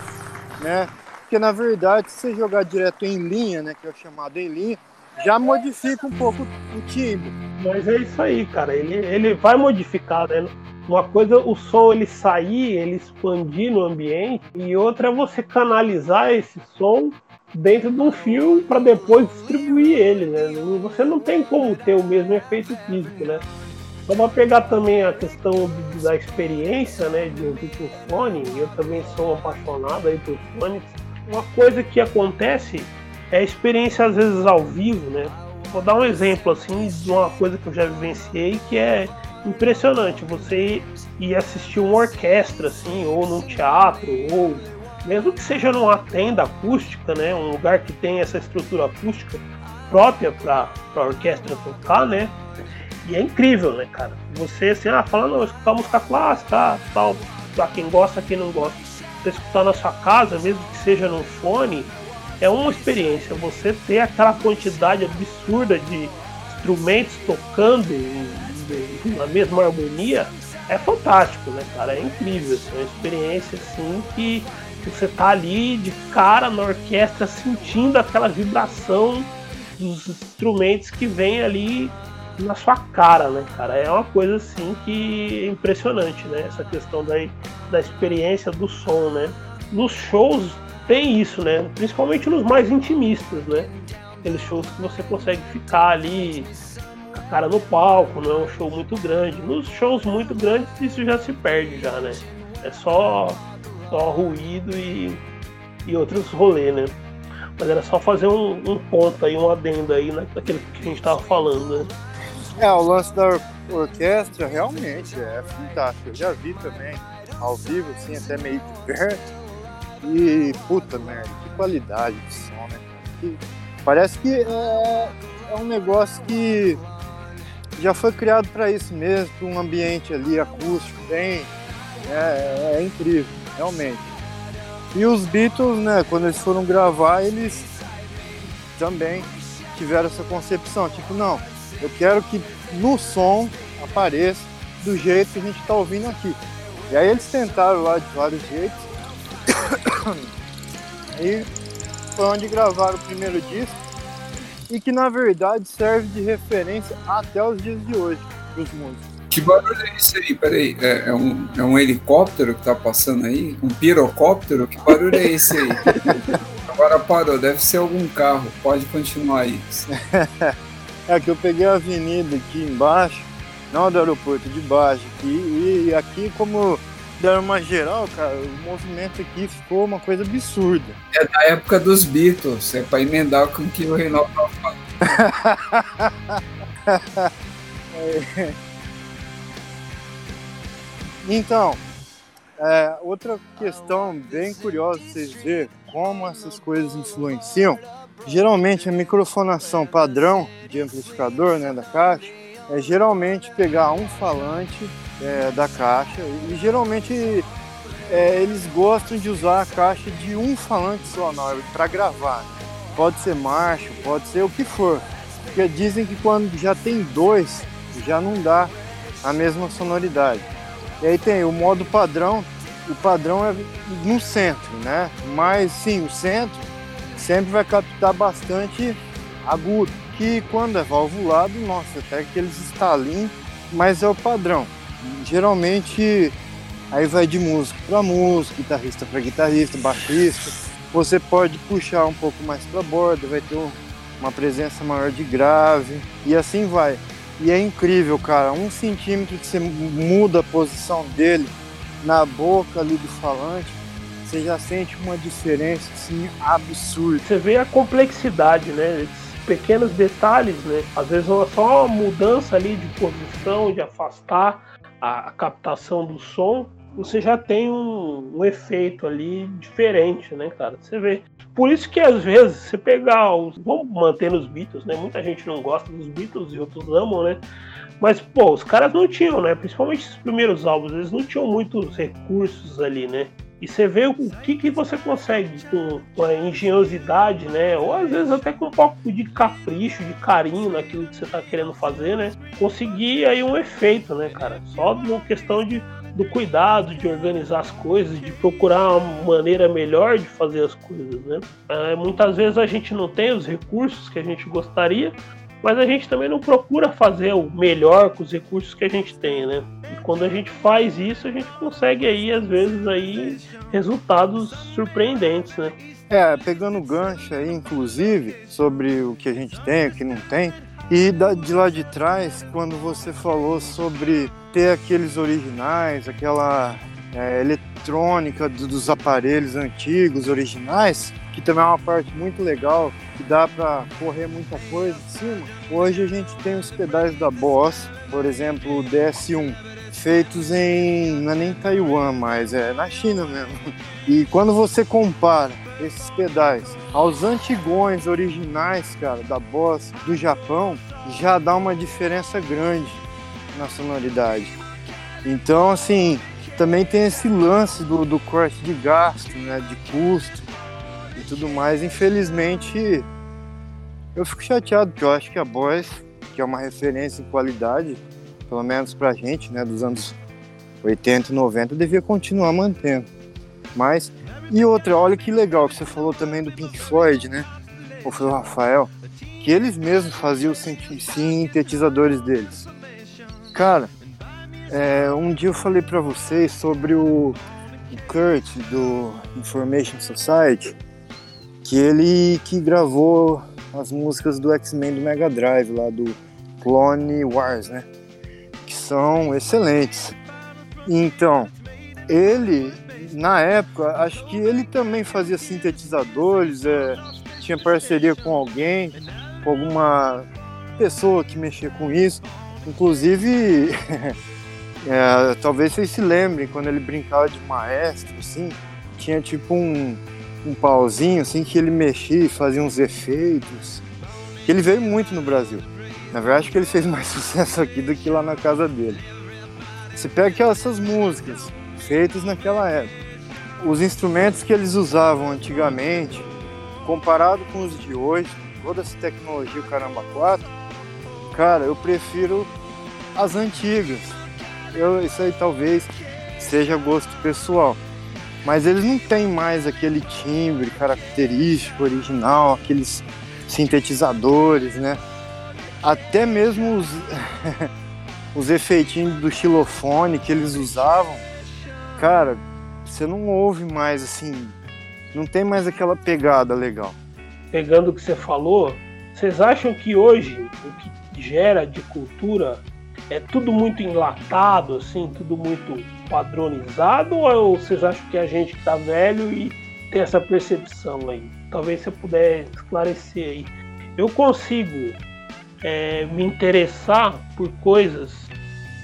né? Porque na verdade, se você jogar direto em linha, né, que é o chamado em linha, já modifica um pouco o timbre. Mas é isso aí, cara. Ele, ele vai modificar, né? Uma coisa, o som ele sair, ele expandir no ambiente, e outra é você canalizar esse som dentro de um fio para depois distribuir ele, né? Você não tem como ter o mesmo efeito físico, né? Vamos pegar também a questão da experiência, né, de ouvir com fone. Eu também sou apaixonado aí por fones. Uma coisa que acontece é experiência às vezes ao vivo, né? Vou dar um exemplo assim de uma coisa que eu já vivenciei que é impressionante. Você ir assistir uma orquestra assim, ou num teatro, ou mesmo que seja numa tenda acústica, né, um lugar que tem essa estrutura acústica própria para a orquestra tocar, né? E é incrível, né, cara? Você, assim, ah, falando, escutar música clássica, tal, pra quem gosta, quem não gosta. Você escutar na sua casa, mesmo que seja no fone, é uma experiência. Você ter aquela quantidade absurda de instrumentos tocando na mesma harmonia é fantástico, né, cara? É incrível, assim, é uma experiência assim que você tá ali de cara na orquestra sentindo aquela vibração dos instrumentos que vem ali na sua cara, né, cara? É uma coisa assim que é impressionante, né? Essa questão da, da experiência do som, né? Nos shows tem isso, né? Principalmente nos mais intimistas, né? Aqueles shows que você consegue ficar ali com a cara no palco, não é um show muito grande. Nos shows muito grandes isso já se perde já, né? É só, só ruído e, e outros rolês, né? Mas era só fazer um, um ponto aí, um adendo aí naquilo que a gente tava falando, né? É, o lance da or orquestra realmente é fantástico. Eu já vi também ao vivo, assim, até meio perto. E puta merda, que qualidade de som, né? Que, parece que é, é um negócio que já foi criado para isso mesmo, um ambiente ali acústico bem. É, é, incrível, realmente. E os Beatles, né, quando eles foram gravar, eles também tiveram essa concepção, tipo, não, Eu quero que no som apareça do jeito que a gente está ouvindo aqui. E aí eles tentaram lá de vários jeitos. e foi onde gravaram o primeiro disco. E que na verdade serve de referência até os dias de hoje para os músicos. Que barulho é esse aí? Peraí, é, é, um, é um helicóptero que tá passando aí? Um pirocóptero? Que barulho é esse aí? Agora parou, deve ser algum carro. Pode continuar aí. é que eu peguei a avenida aqui embaixo, não do aeroporto, de baixo aqui, e aqui como deram uma geral, cara, o movimento aqui ficou uma coisa absurda. É da época dos Beatles, é pra emendar com o que o Reinaldo tava falando. é. Então, é, outra questão bem curiosa vocês verem como essas coisas influenciam. Geralmente a microfonação padrão de amplificador né, da caixa é geralmente pegar um falante é, da caixa e geralmente é, eles gostam de usar a caixa de um falante só para gravar. Pode ser Marshall, pode ser o que for. Porque dizem que quando já tem dois, já não dá a mesma sonoridade. E aí tem o modo padrão, o padrão é no centro, né? Mas sim, o centro sempre vai captar bastante agudo, que quando é valvulado, nossa, até aqueles estalinhos, mas é o padrão. Geralmente aí vai de músico para músico, guitarrista para guitarrista, baixista. Você pode puxar um pouco mais para borda, vai ter uma presença maior de grave e assim vai. E é incrível, cara. Um centímetro que você muda a posição dele na boca ali do falante, você já sente uma diferença assim absurda. Você vê a complexidade, né? Esses pequenos detalhes, né? Às vezes é só uma mudança ali de posição, de afastar a captação do som, você já tem um, um efeito ali diferente, né, cara? Você vê por isso que às vezes você pegar os. Vamos manter nos Beatles, né? Muita gente não gosta dos Beatles e outros amam, né? Mas, pô, os caras não tinham, né? Principalmente os primeiros álbuns, eles não tinham muitos recursos ali, né? E você vê o que, que você consegue com, com a engenhosidade, né? Ou às vezes até com um pouco de capricho, de carinho naquilo que você está querendo fazer, né? Conseguir aí um efeito, né, cara? Só uma questão de do cuidado de organizar as coisas, de procurar uma maneira melhor de fazer as coisas, né? É, muitas vezes a gente não tem os recursos que a gente gostaria, mas a gente também não procura fazer o melhor com os recursos que a gente tem, né? E quando a gente faz isso, a gente consegue aí às vezes aí resultados surpreendentes, né? É, pegando gancho aí, inclusive, sobre o que a gente tem, o que não tem, e de lá de trás, quando você falou sobre ter aqueles originais, aquela é, eletrônica dos aparelhos antigos, originais, que também é uma parte muito legal, que dá para correr muita coisa em cima. Hoje a gente tem os pedais da Boss, por exemplo, o DS1, feitos em não é nem Taiwan, mas é na China mesmo. E quando você compara esses pedais aos antigões originais, cara, da Boss do Japão, já dá uma diferença grande na sonoridade. Então, assim, também tem esse lance do, do corte de gasto, né, de custo e tudo mais. Infelizmente, eu fico chateado, porque eu acho que a Boss, que é uma referência em qualidade, pelo menos pra gente, né, dos anos 80 e 90, devia continuar mantendo. Mas e outra, olha que legal que você falou também do Pink Floyd, né? Ou foi o Rafael, que eles mesmos faziam os sintetizadores deles. Cara, é, um dia eu falei para vocês sobre o, o Kurt do Information Society, que ele que gravou as músicas do X-Men do Mega Drive, lá do Clone Wars, né? São excelentes. Então, ele na época, acho que ele também fazia sintetizadores, é, tinha parceria com alguém, com alguma pessoa que mexia com isso. Inclusive, é, talvez vocês se lembrem, quando ele brincava de maestro, assim, tinha tipo um, um pauzinho assim que ele mexia e fazia uns efeitos. Ele veio muito no Brasil. Na verdade, acho que ele fez mais sucesso aqui do que lá na casa dele. Você pega essas músicas, feitos naquela época. Os instrumentos que eles usavam antigamente, comparado com os de hoje, toda essa tecnologia o caramba 4, cara, eu prefiro as antigas. Eu, isso aí talvez seja gosto pessoal. Mas eles não têm mais aquele timbre característico, original, aqueles sintetizadores, né? Até mesmo os, os efeitinhos do xilofone que eles usavam, cara, você não ouve mais assim, não tem mais aquela pegada legal. Pegando o que você falou, vocês acham que hoje o que gera de cultura é tudo muito enlatado, assim, tudo muito padronizado, ou vocês acham que a gente está velho e tem essa percepção aí? Talvez você puder esclarecer aí. Eu consigo é, me interessar por coisas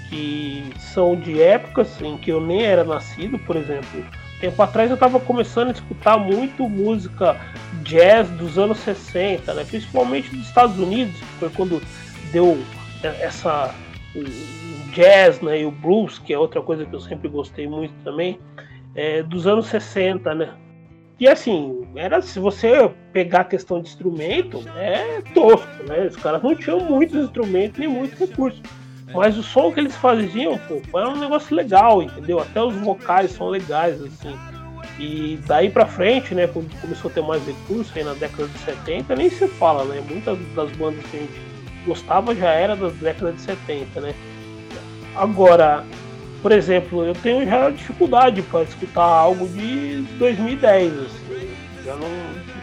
que são de épocas em que eu nem era nascido, por exemplo. Tempo atrás eu estava começando a escutar muito música jazz dos anos 60, né? principalmente dos Estados Unidos, que foi quando deu essa o jazz né, e o blues, que é outra coisa que eu sempre gostei muito também, é, dos anos 60, né? E assim, era se você pegar a questão de instrumento, é tosco, né? Os caras não tinham muitos instrumentos nem muitos recursos. Mas o som que eles faziam, pô, era um negócio legal, entendeu? Até os vocais são legais, assim. E daí pra frente, né, quando começou a ter mais recursos, aí na década de 70, nem se fala, né? Muitas das bandas que a gente gostava já era da década de 70, né? Agora, por exemplo, eu tenho já dificuldade para escutar algo de 2010, assim, já não,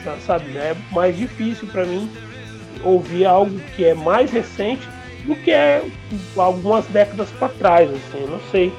já sabe, já é mais difícil para mim ouvir algo que é mais recente do que é algumas décadas para trás, assim, eu não sei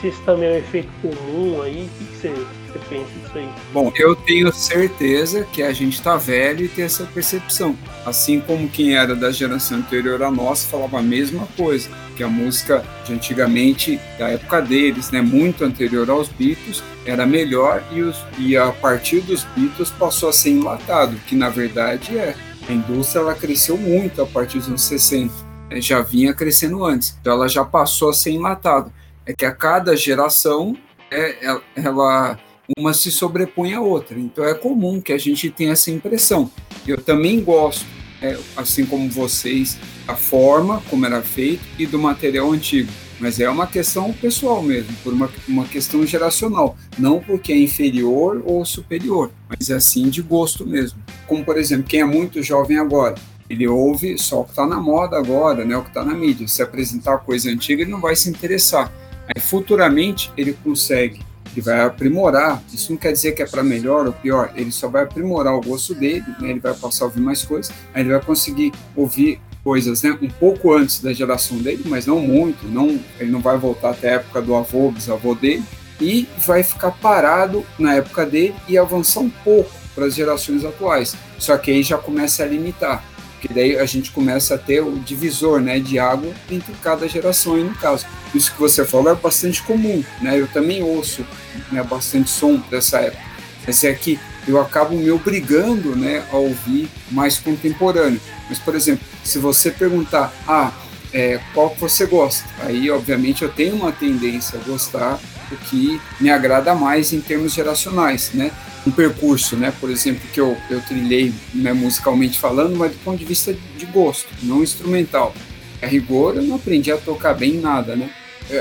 se isso também é um efeito comum aí, o que, você você pensa isso aí? Bom, eu tenho certeza que a gente está velho e tem essa percepção. Assim como quem era da geração anterior a nossa falava a mesma coisa, que a música de antigamente, da época deles, né, muito anterior aos Beatles, era melhor e, os, e a partir dos Beatles passou a ser enlatado, que na verdade é. A indústria ela cresceu muito a partir dos anos 60, né, já vinha crescendo antes, então ela já passou a ser enlatada. É que a cada geração é, ela uma se sobrepõe à outra. Então é comum que a gente tenha essa impressão. Eu também gosto, é, assim como vocês, da forma como era feito e do material antigo. Mas é uma questão pessoal mesmo, por uma, uma questão geracional. Não porque é inferior ou superior, mas é assim de gosto mesmo. Como, por exemplo, quem é muito jovem agora, ele ouve só o que está na moda agora, né, o que está na mídia. Se apresentar coisa antiga, ele não vai se interessar. Aí, futuramente, ele consegue ele vai aprimorar. Isso não quer dizer que é para melhor ou pior, ele só vai aprimorar o gosto dele, né? ele vai passar a ouvir mais coisas, aí ele vai conseguir ouvir coisas né? um pouco antes da geração dele, mas não muito, não, ele não vai voltar até a época do avô, bisavô dele, e vai ficar parado na época dele e avançar um pouco para as gerações atuais. Só que aí já começa a limitar porque daí a gente começa a ter o divisor né, de água entre cada geração, e no caso. Isso que você falou é bastante comum, né? Eu também ouço né, bastante som dessa época. Mas é que eu acabo me obrigando né, a ouvir mais contemporâneo. Mas, por exemplo, se você perguntar, ah, é, qual você gosta? Aí, obviamente, eu tenho uma tendência a gostar do que me agrada mais em termos geracionais, né? um percurso, né, por exemplo, que eu, eu trilhei né, musicalmente falando, mas do ponto de vista de gosto, não instrumental. A rigor, eu não aprendi a tocar bem nada, né?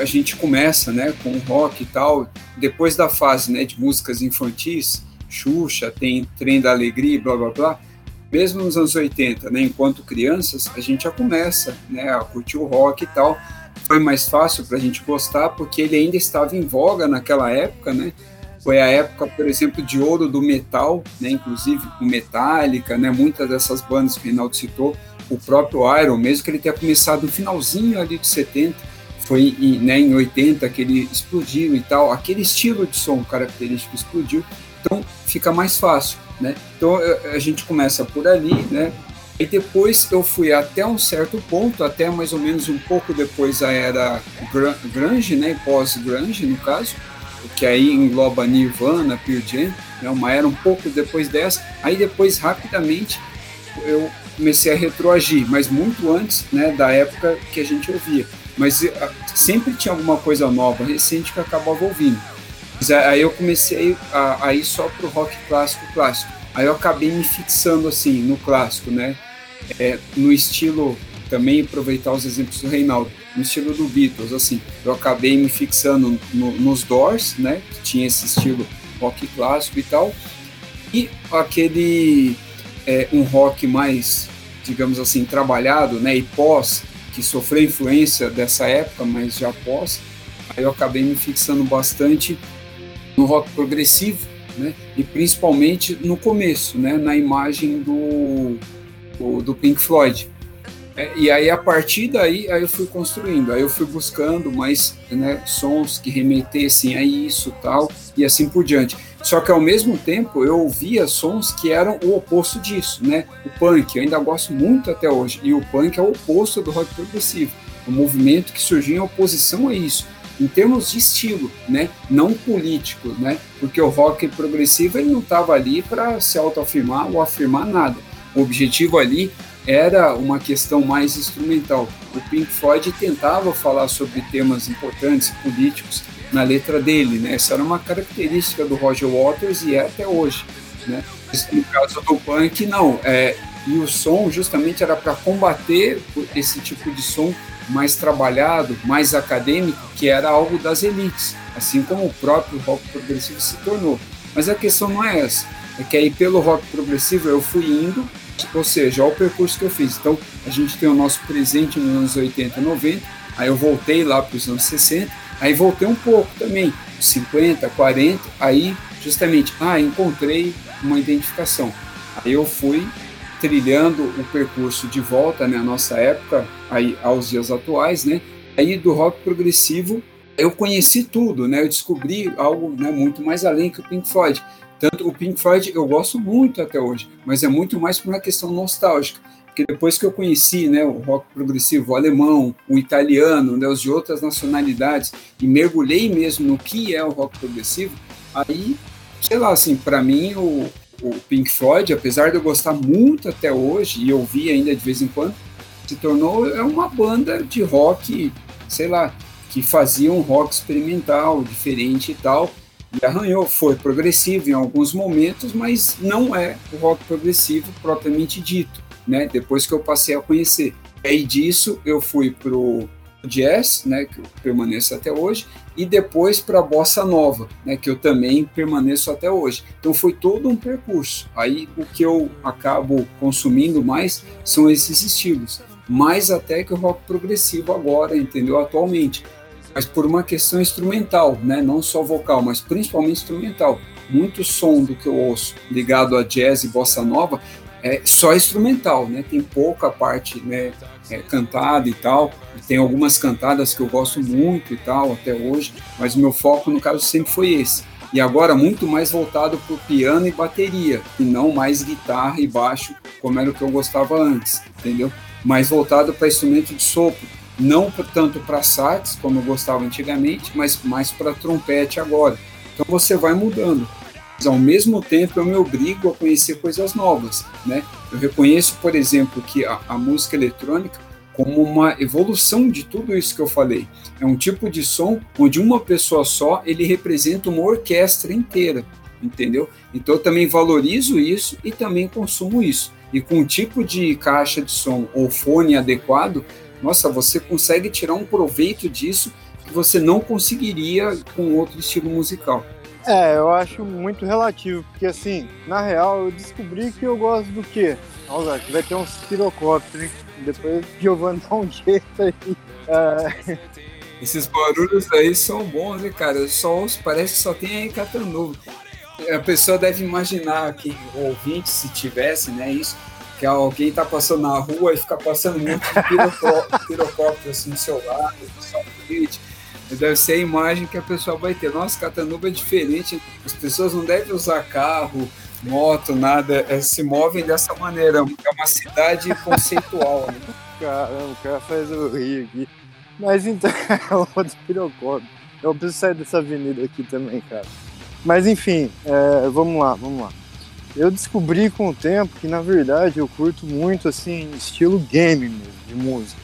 A gente começa, né, com rock e tal, depois da fase, né, de músicas infantis, Xuxa, tem Trem da Alegria, blá blá blá. Mesmo nos anos 80, né, enquanto crianças, a gente já começa, né, a curtir o rock e tal. Foi mais fácil para a gente gostar porque ele ainda estava em voga naquela época, né? Foi a época, por exemplo, de ouro do metal, né? inclusive o Metallica, né? muitas dessas bandas que o Reinaldo citou, o próprio Iron, mesmo que ele tenha começado no finalzinho ali de 70, foi em, né, em 80 que ele explodiu e tal, aquele estilo de som característico explodiu, então fica mais fácil, né? Então a gente começa por ali, né? E depois eu fui até um certo ponto, até mais ou menos um pouco depois a era grunge, né? Pós-grunge, no caso, que aí engloba Nirvana, Pearl Jam, né, uma era um pouco depois dessa. Aí depois, rapidamente, eu comecei a retroagir, mas muito antes né, da época que a gente ouvia. Mas sempre tinha alguma coisa nova, recente, que acabava ouvindo. Aí eu comecei a, a ir só pro rock clássico, clássico. Aí eu acabei me fixando assim no clássico, né? É, no estilo também aproveitar os exemplos do Reinaldo, no estilo do Beatles, assim, eu acabei me fixando no, nos Doors, né, que tinha esse estilo rock clássico e tal, e aquele é, um rock mais, digamos assim, trabalhado, né, e pós, que sofreu influência dessa época, mas já pós, aí eu acabei me fixando bastante no rock progressivo, né, e principalmente no começo, né, na imagem do, do, do Pink Floyd. É, e aí, a partir daí, aí eu fui construindo, aí eu fui buscando mais né, sons que remetessem a isso tal, e assim por diante. Só que ao mesmo tempo eu ouvia sons que eram o oposto disso, né? O punk, eu ainda gosto muito até hoje, e o punk é o oposto do rock progressivo, um movimento que surgiu em oposição a isso, em termos de estilo, né? Não político, né? Porque o rock progressivo ele não estava ali para se autoafirmar ou afirmar nada. O objetivo ali era uma questão mais instrumental. O Pink Floyd tentava falar sobre temas importantes políticos na letra dele, né? Essa era uma característica do Roger Waters e é até hoje, né? No caso do punk, não. É, e o som justamente era para combater esse tipo de som mais trabalhado, mais acadêmico, que era algo das elites, assim como o próprio rock progressivo se tornou. Mas a questão não é essa, é que aí pelo rock progressivo eu fui indo ou seja, olha o percurso que eu fiz. Então, a gente tem o nosso presente nos anos 80 e 90, aí eu voltei lá para os anos 60, aí voltei um pouco também, 50, 40, aí justamente, ah, encontrei uma identificação. Aí eu fui trilhando o percurso de volta, né, à nossa época, aí aos dias atuais, né? Aí do rock progressivo, eu conheci tudo, né? Eu descobri algo né, muito mais além que o Pink Floyd. Tanto o Pink Floyd eu gosto muito até hoje, mas é muito mais por uma questão nostálgica. Porque depois que eu conheci né, o rock progressivo o alemão, o italiano, né, os de outras nacionalidades, e mergulhei mesmo no que é o rock progressivo, aí, sei lá, assim, para mim o, o Pink Floyd, apesar de eu gostar muito até hoje, e ouvir ainda de vez em quando, se tornou é uma banda de rock, sei lá, que fazia um rock experimental, diferente e tal, e arranhou. Foi progressivo em alguns momentos, mas não é o rock progressivo propriamente dito, né? Depois que eu passei a conhecer. E aí disso eu fui pro jazz, né, que eu permaneço até hoje, e depois para a bossa nova, né, que eu também permaneço até hoje. Então foi todo um percurso. Aí o que eu acabo consumindo mais são esses estilos, mais até que o rock progressivo agora, entendeu? Atualmente mas por uma questão instrumental, né? não só vocal, mas principalmente instrumental. Muito som do que eu ouço ligado a jazz e bossa nova é só instrumental, né? tem pouca parte né, é, cantada e tal. Tem algumas cantadas que eu gosto muito e tal até hoje, mas o meu foco no caso sempre foi esse. E agora muito mais voltado para o piano e bateria, e não mais guitarra e baixo, como era o que eu gostava antes, entendeu? Mais voltado para instrumento de sopro, não tanto para sax, como eu gostava antigamente, mas mais para trompete agora. Então você vai mudando. Mas ao mesmo tempo eu me obrigo a conhecer coisas novas, né? Eu reconheço, por exemplo, que a, a música eletrônica como uma evolução de tudo isso que eu falei. É um tipo de som onde uma pessoa só ele representa uma orquestra inteira, entendeu? Então eu também valorizo isso e também consumo isso. E com um tipo de caixa de som ou fone adequado, nossa, você consegue tirar um proveito disso que você não conseguiria com outro estilo musical. É, eu acho muito relativo, porque assim, na real, eu descobri que eu gosto do quê? Olha, que vai ter uns pirocópteros, hein? Depois o Giovanni dá um jeito aí. É... Esses barulhos aí são bons, né, cara? Só parece que só tem aí Catanduva. A pessoa deve imaginar que o ouvinte, se tivesse, né, isso, que alguém tá passando na rua e fica passando muito pirocóptero assim do seu lado, Deve ser a imagem que a pessoa vai ter. Nossa, Catanuba é diferente. As pessoas não devem usar carro, moto, nada. É, se movem dessa maneira. É uma cidade conceitual. Né? Caramba, o cara faz o rio aqui. Mas então, é outro pirocóptero. Eu preciso sair dessa avenida aqui também, cara. Mas enfim, é, vamos lá, vamos lá. Eu descobri com o tempo que na verdade eu curto muito assim, estilo game mesmo, de música.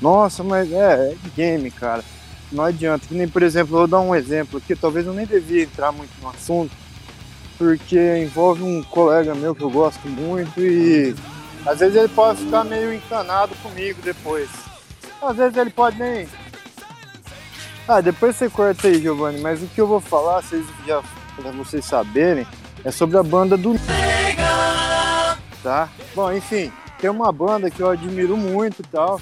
Nossa, mas é, é game, cara. Não adianta. Que nem, por exemplo, eu vou dar um exemplo aqui, talvez eu nem devia entrar muito no assunto, porque envolve um colega meu que eu gosto muito e Às vezes ele pode ficar meio encanado comigo depois. Às vezes ele pode nem. Ah, depois você corta aí, Giovanni, mas o que eu vou falar, vocês já para vocês saberem, é sobre a banda do tá? Bom, enfim, tem uma banda que eu admiro muito e tal,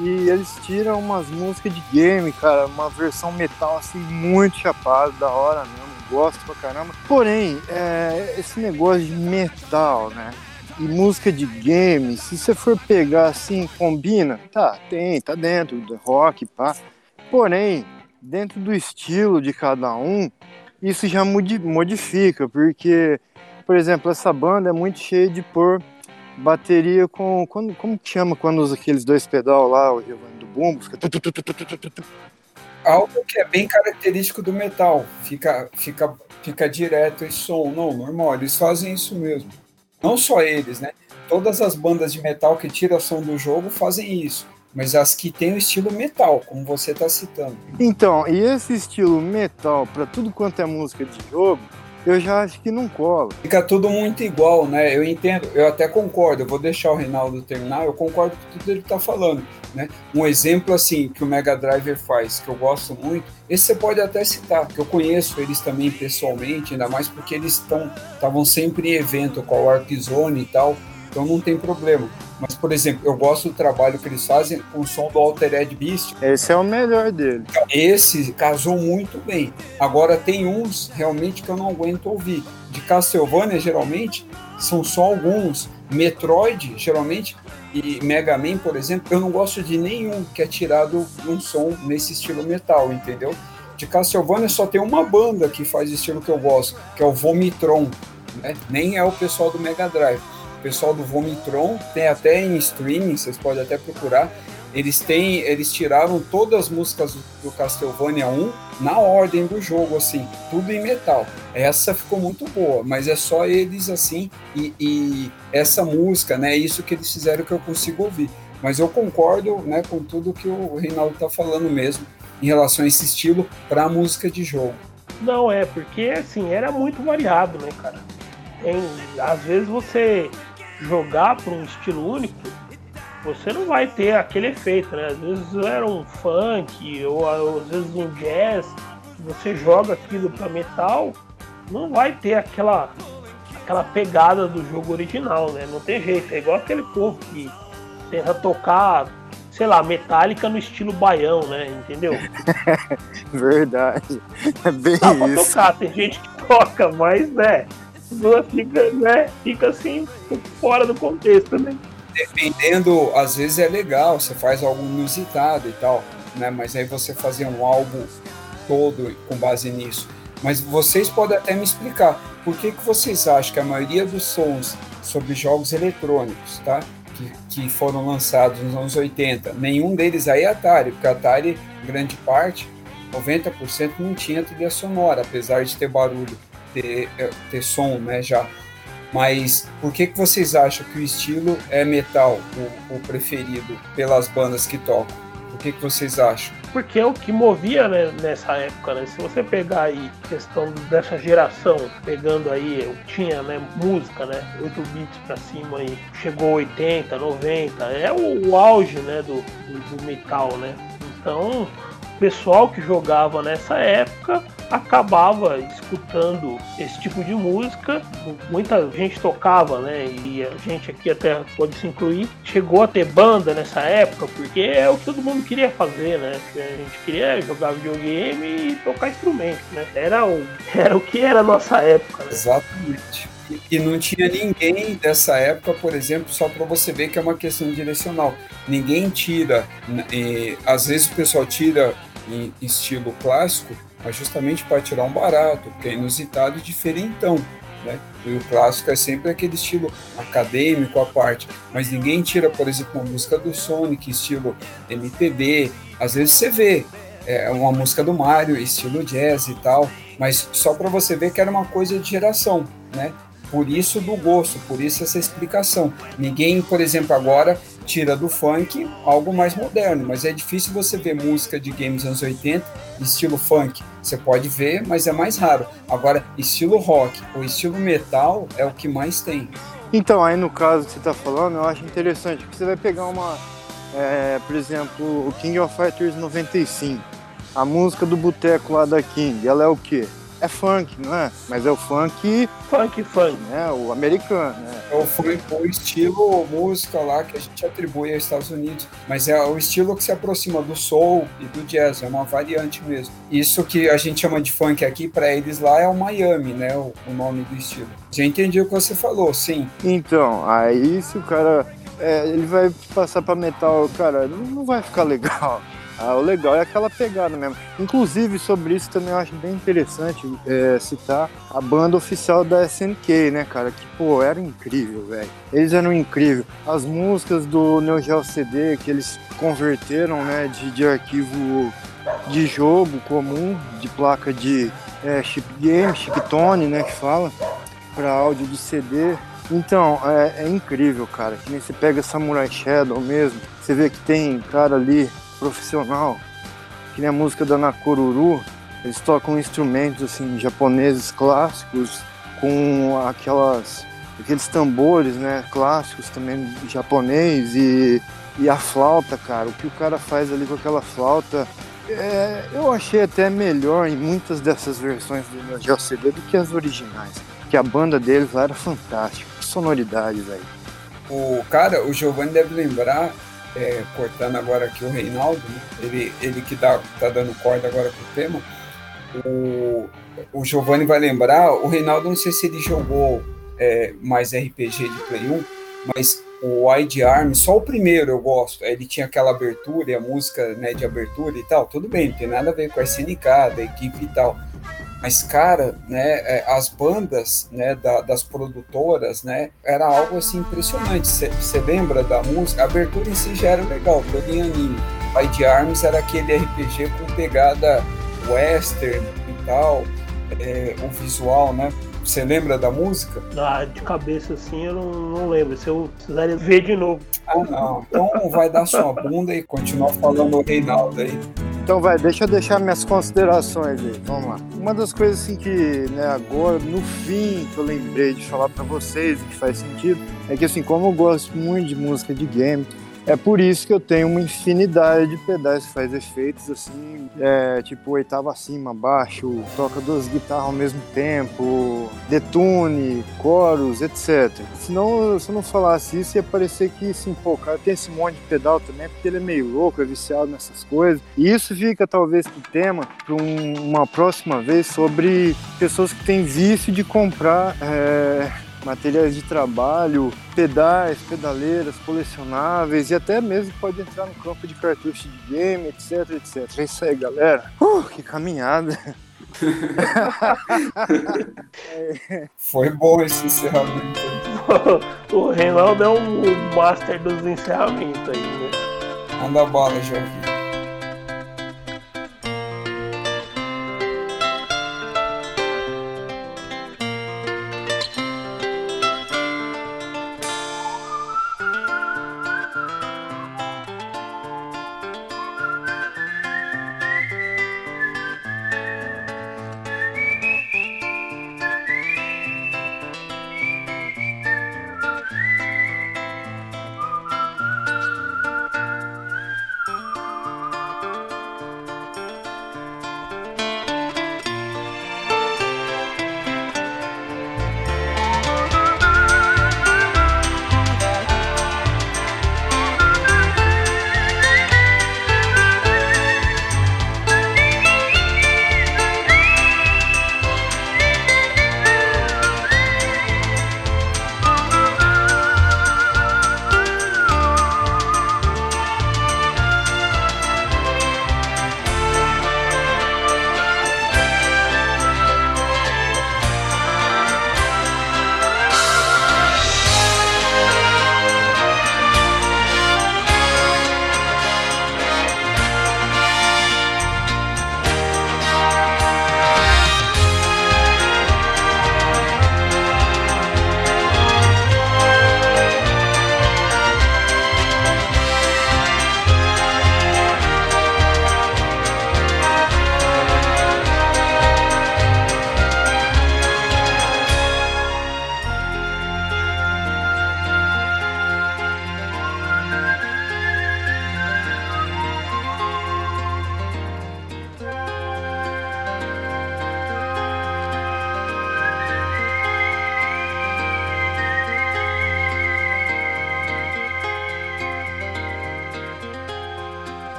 e eles tiram umas músicas de game, cara, uma versão metal assim muito chapada, da hora mesmo, gosto pra caramba. Porém, é, esse negócio de metal, né? E música de game, se você for pegar assim, combina, tá, tem, tá dentro do rock, pá. Porém, dentro do estilo de cada um, isso já modifica, porque, por exemplo, essa banda é muito cheia de pôr bateria com. Quando, como que chama quando usa aqueles dois pedal lá, o Giovanni do bumbo? Fica. Algo que é bem característico do metal. Fica, fica, fica direto esse som. Não, normal, eles fazem isso mesmo. Não só eles, né? Todas as bandas de metal que tiram som do jogo fazem isso mas as que têm o estilo metal, como você está citando. Então, e esse estilo metal para tudo quanto é música de jogo, eu já acho que não cola. Fica tudo muito igual, né? Eu entendo, eu até concordo. Eu vou deixar o Reinaldo terminar. Eu concordo com tudo que ele está falando, né? Um exemplo assim que o Mega Driver faz, que eu gosto muito. Esse você pode até citar, que eu conheço eles também pessoalmente, ainda mais porque eles estavam sempre em evento com a Warp Zone e tal. Então não tem problema. Mas, por exemplo, eu gosto do trabalho que eles fazem com o som do Altered Beast. Esse é o melhor dele. Esse casou muito bem. Agora tem uns realmente que eu não aguento ouvir. De Castlevania, geralmente, são só alguns. Metroid, geralmente, e Mega Man, por exemplo, eu não gosto de nenhum que é tirado um som nesse estilo metal, entendeu? De Castlevania só tem uma banda que faz estilo que eu gosto, que é o Vomitron. Né? Nem é o pessoal do Mega Drive pessoal do Vomitron, tem até em streaming, vocês podem até procurar. Eles têm, eles tiraram todas as músicas do Castlevania 1 na ordem do jogo, assim, tudo em metal. Essa ficou muito boa, mas é só eles assim e, e essa música, né? Isso que eles fizeram que eu consigo ouvir. Mas eu concordo, né, com tudo que o Reinaldo tá falando mesmo em relação a esse estilo para música de jogo. Não é porque assim era muito variado, né, cara? Tem, às vezes você jogar para um estilo único, você não vai ter aquele efeito, né? Às vezes era um funk ou às vezes um jazz, você joga aquilo para metal, não vai ter aquela aquela pegada do jogo original, né? Não tem jeito, é igual aquele povo que tenta tocar, sei lá, metálica no estilo baião, né? Entendeu? Verdade. É bem Dá pra isso. tocar, tem gente que toca, mas né, fica, né, fica assim, fora do contexto, né? Dependendo, às vezes é legal, você faz algo inusitado e tal, né? Mas aí você fazer um álbum todo com base nisso. Mas vocês podem até me explicar por que, que vocês acham que a maioria dos sons sobre jogos eletrônicos, tá? Que, que foram lançados nos anos 80, nenhum deles aí é Atari, porque Atari, grande parte, 90% não tinha trilha sonora, apesar de ter barulho ter, é, ter som, né, já. Mas por que, que vocês acham que o estilo é metal, o, o preferido pelas bandas que tocam? Por que, que vocês acham? Porque é o que movia né, nessa época, né? Se você pegar aí questão dessa geração, pegando aí, eu tinha né, música, né? 8 bits pra cima aí, chegou 80, 90, é o, o auge né, do, do, do metal, né? Então, pessoal que jogava nessa época acabava escutando esse tipo de música. Muita gente tocava, né? E a gente aqui até pode se incluir. Chegou a ter banda nessa época, porque é o que todo mundo queria fazer, né? A gente queria jogar videogame e tocar instrumento, né? Era o, era o que era a nossa época. Né? Exatamente. E não tinha ninguém dessa época, por exemplo, só para você ver que é uma questão direcional. Ninguém tira, e, às vezes o pessoal tira em estilo clássico, mas justamente para tirar um barato, porque é inusitado e diferentão. Né? E o clássico é sempre aquele estilo acadêmico à parte, mas ninguém tira, por exemplo, uma música do Sonic, estilo MPB. Às vezes você vê é, uma música do Mario, estilo jazz e tal, mas só para você ver que era uma coisa de geração, né? Por isso do gosto, por isso essa explicação. Ninguém, por exemplo, agora tira do funk algo mais moderno, mas é difícil você ver música de games anos 80 estilo funk. Você pode ver, mas é mais raro. Agora, estilo rock ou estilo metal é o que mais tem. Então, aí no caso que você tá falando, eu acho interessante, porque você vai pegar uma, é, por exemplo, o King of Fighters 95, a música do boteco lá da King, ela é o quê? É funk, não é? Mas é o funk. Funk, funk. Né? O americano, né? É o funk, o estilo música lá que a gente atribui aos Estados Unidos. Mas é o estilo que se aproxima do soul e do jazz, é uma variante mesmo. Isso que a gente chama de funk aqui, para eles lá é o Miami, né? O, o nome do estilo. Já entendi o que você falou, sim. Então, aí se o cara. É, ele vai passar para metal, cara, não vai ficar legal. Ah, o legal é aquela pegada mesmo. Inclusive, sobre isso também eu acho bem interessante é, citar a banda oficial da SNK, né, cara? Que, pô, era incrível, velho. Eles eram incríveis. As músicas do Neo Geo CD que eles converteram, né, de, de arquivo de jogo comum, de placa de é, chip game, chip tone, né, que fala, para áudio do CD. Então, é, é incrível, cara. Que nem você pega Samurai Shadow mesmo, você vê que tem cara ali profissional, que nem a música da Nakoruru, eles tocam instrumentos assim japoneses clássicos com aquelas aqueles tambores, né, clássicos também japonês e, e a flauta, cara, o que o cara faz ali com aquela flauta, é, eu achei até melhor em muitas dessas versões do meu GCD do que as originais, que a banda deles lá era fantástica, que sonoridade, velho. O cara, o Giovanni deve lembrar é, cortando agora aqui o Reinaldo, né? ele, ele que dá, tá dando corda agora pro tema, o, o Giovanni vai lembrar, o Reinaldo não sei se ele jogou é, mais RPG de Play 1, mas o Wide Arm, só o primeiro eu gosto, ele tinha aquela abertura e a música né, de abertura e tal, tudo bem, não tem nada a ver com a SNK, da equipe e tal, mas, cara, né, é, as bandas né, da, das produtoras, né, era algo assim impressionante. Você lembra da música? A abertura em si já era legal, todo em anime. Pai de Arms era aquele RPG com pegada western e tal, é, o visual, né? Você lembra da música? Ah, de cabeça assim eu não, não lembro. Se eu precisaria ver de novo. Ah, não. Então vai dar sua bunda e continuar falando o Reinaldo aí. Então vai, deixa eu deixar minhas considerações aí. Vamos lá. Uma das coisas assim que, né, agora, no fim, que eu lembrei de falar para vocês e que faz sentido, é que assim, como eu gosto muito de música de game, é por isso que eu tenho uma infinidade de pedais que faz efeitos assim, é, tipo oitava acima, baixo, toca duas guitarras ao mesmo tempo, detune, coros, etc. Senão, se eu não falasse isso, ia parecer que, assim, pô, o cara tem esse monte de pedal também, porque ele é meio louco, é viciado nessas coisas. E isso fica, talvez, pro tema, para um, uma próxima vez, sobre pessoas que têm vício de comprar. É materiais de trabalho, pedais, pedaleiras, colecionáveis e até mesmo pode entrar no campo de cartucho de game, etc, etc. É isso aí, galera. Uh, que caminhada! Foi bom esse encerramento. o Reinaldo é o master dos encerramentos aí, né? Manda bola, Joaquim.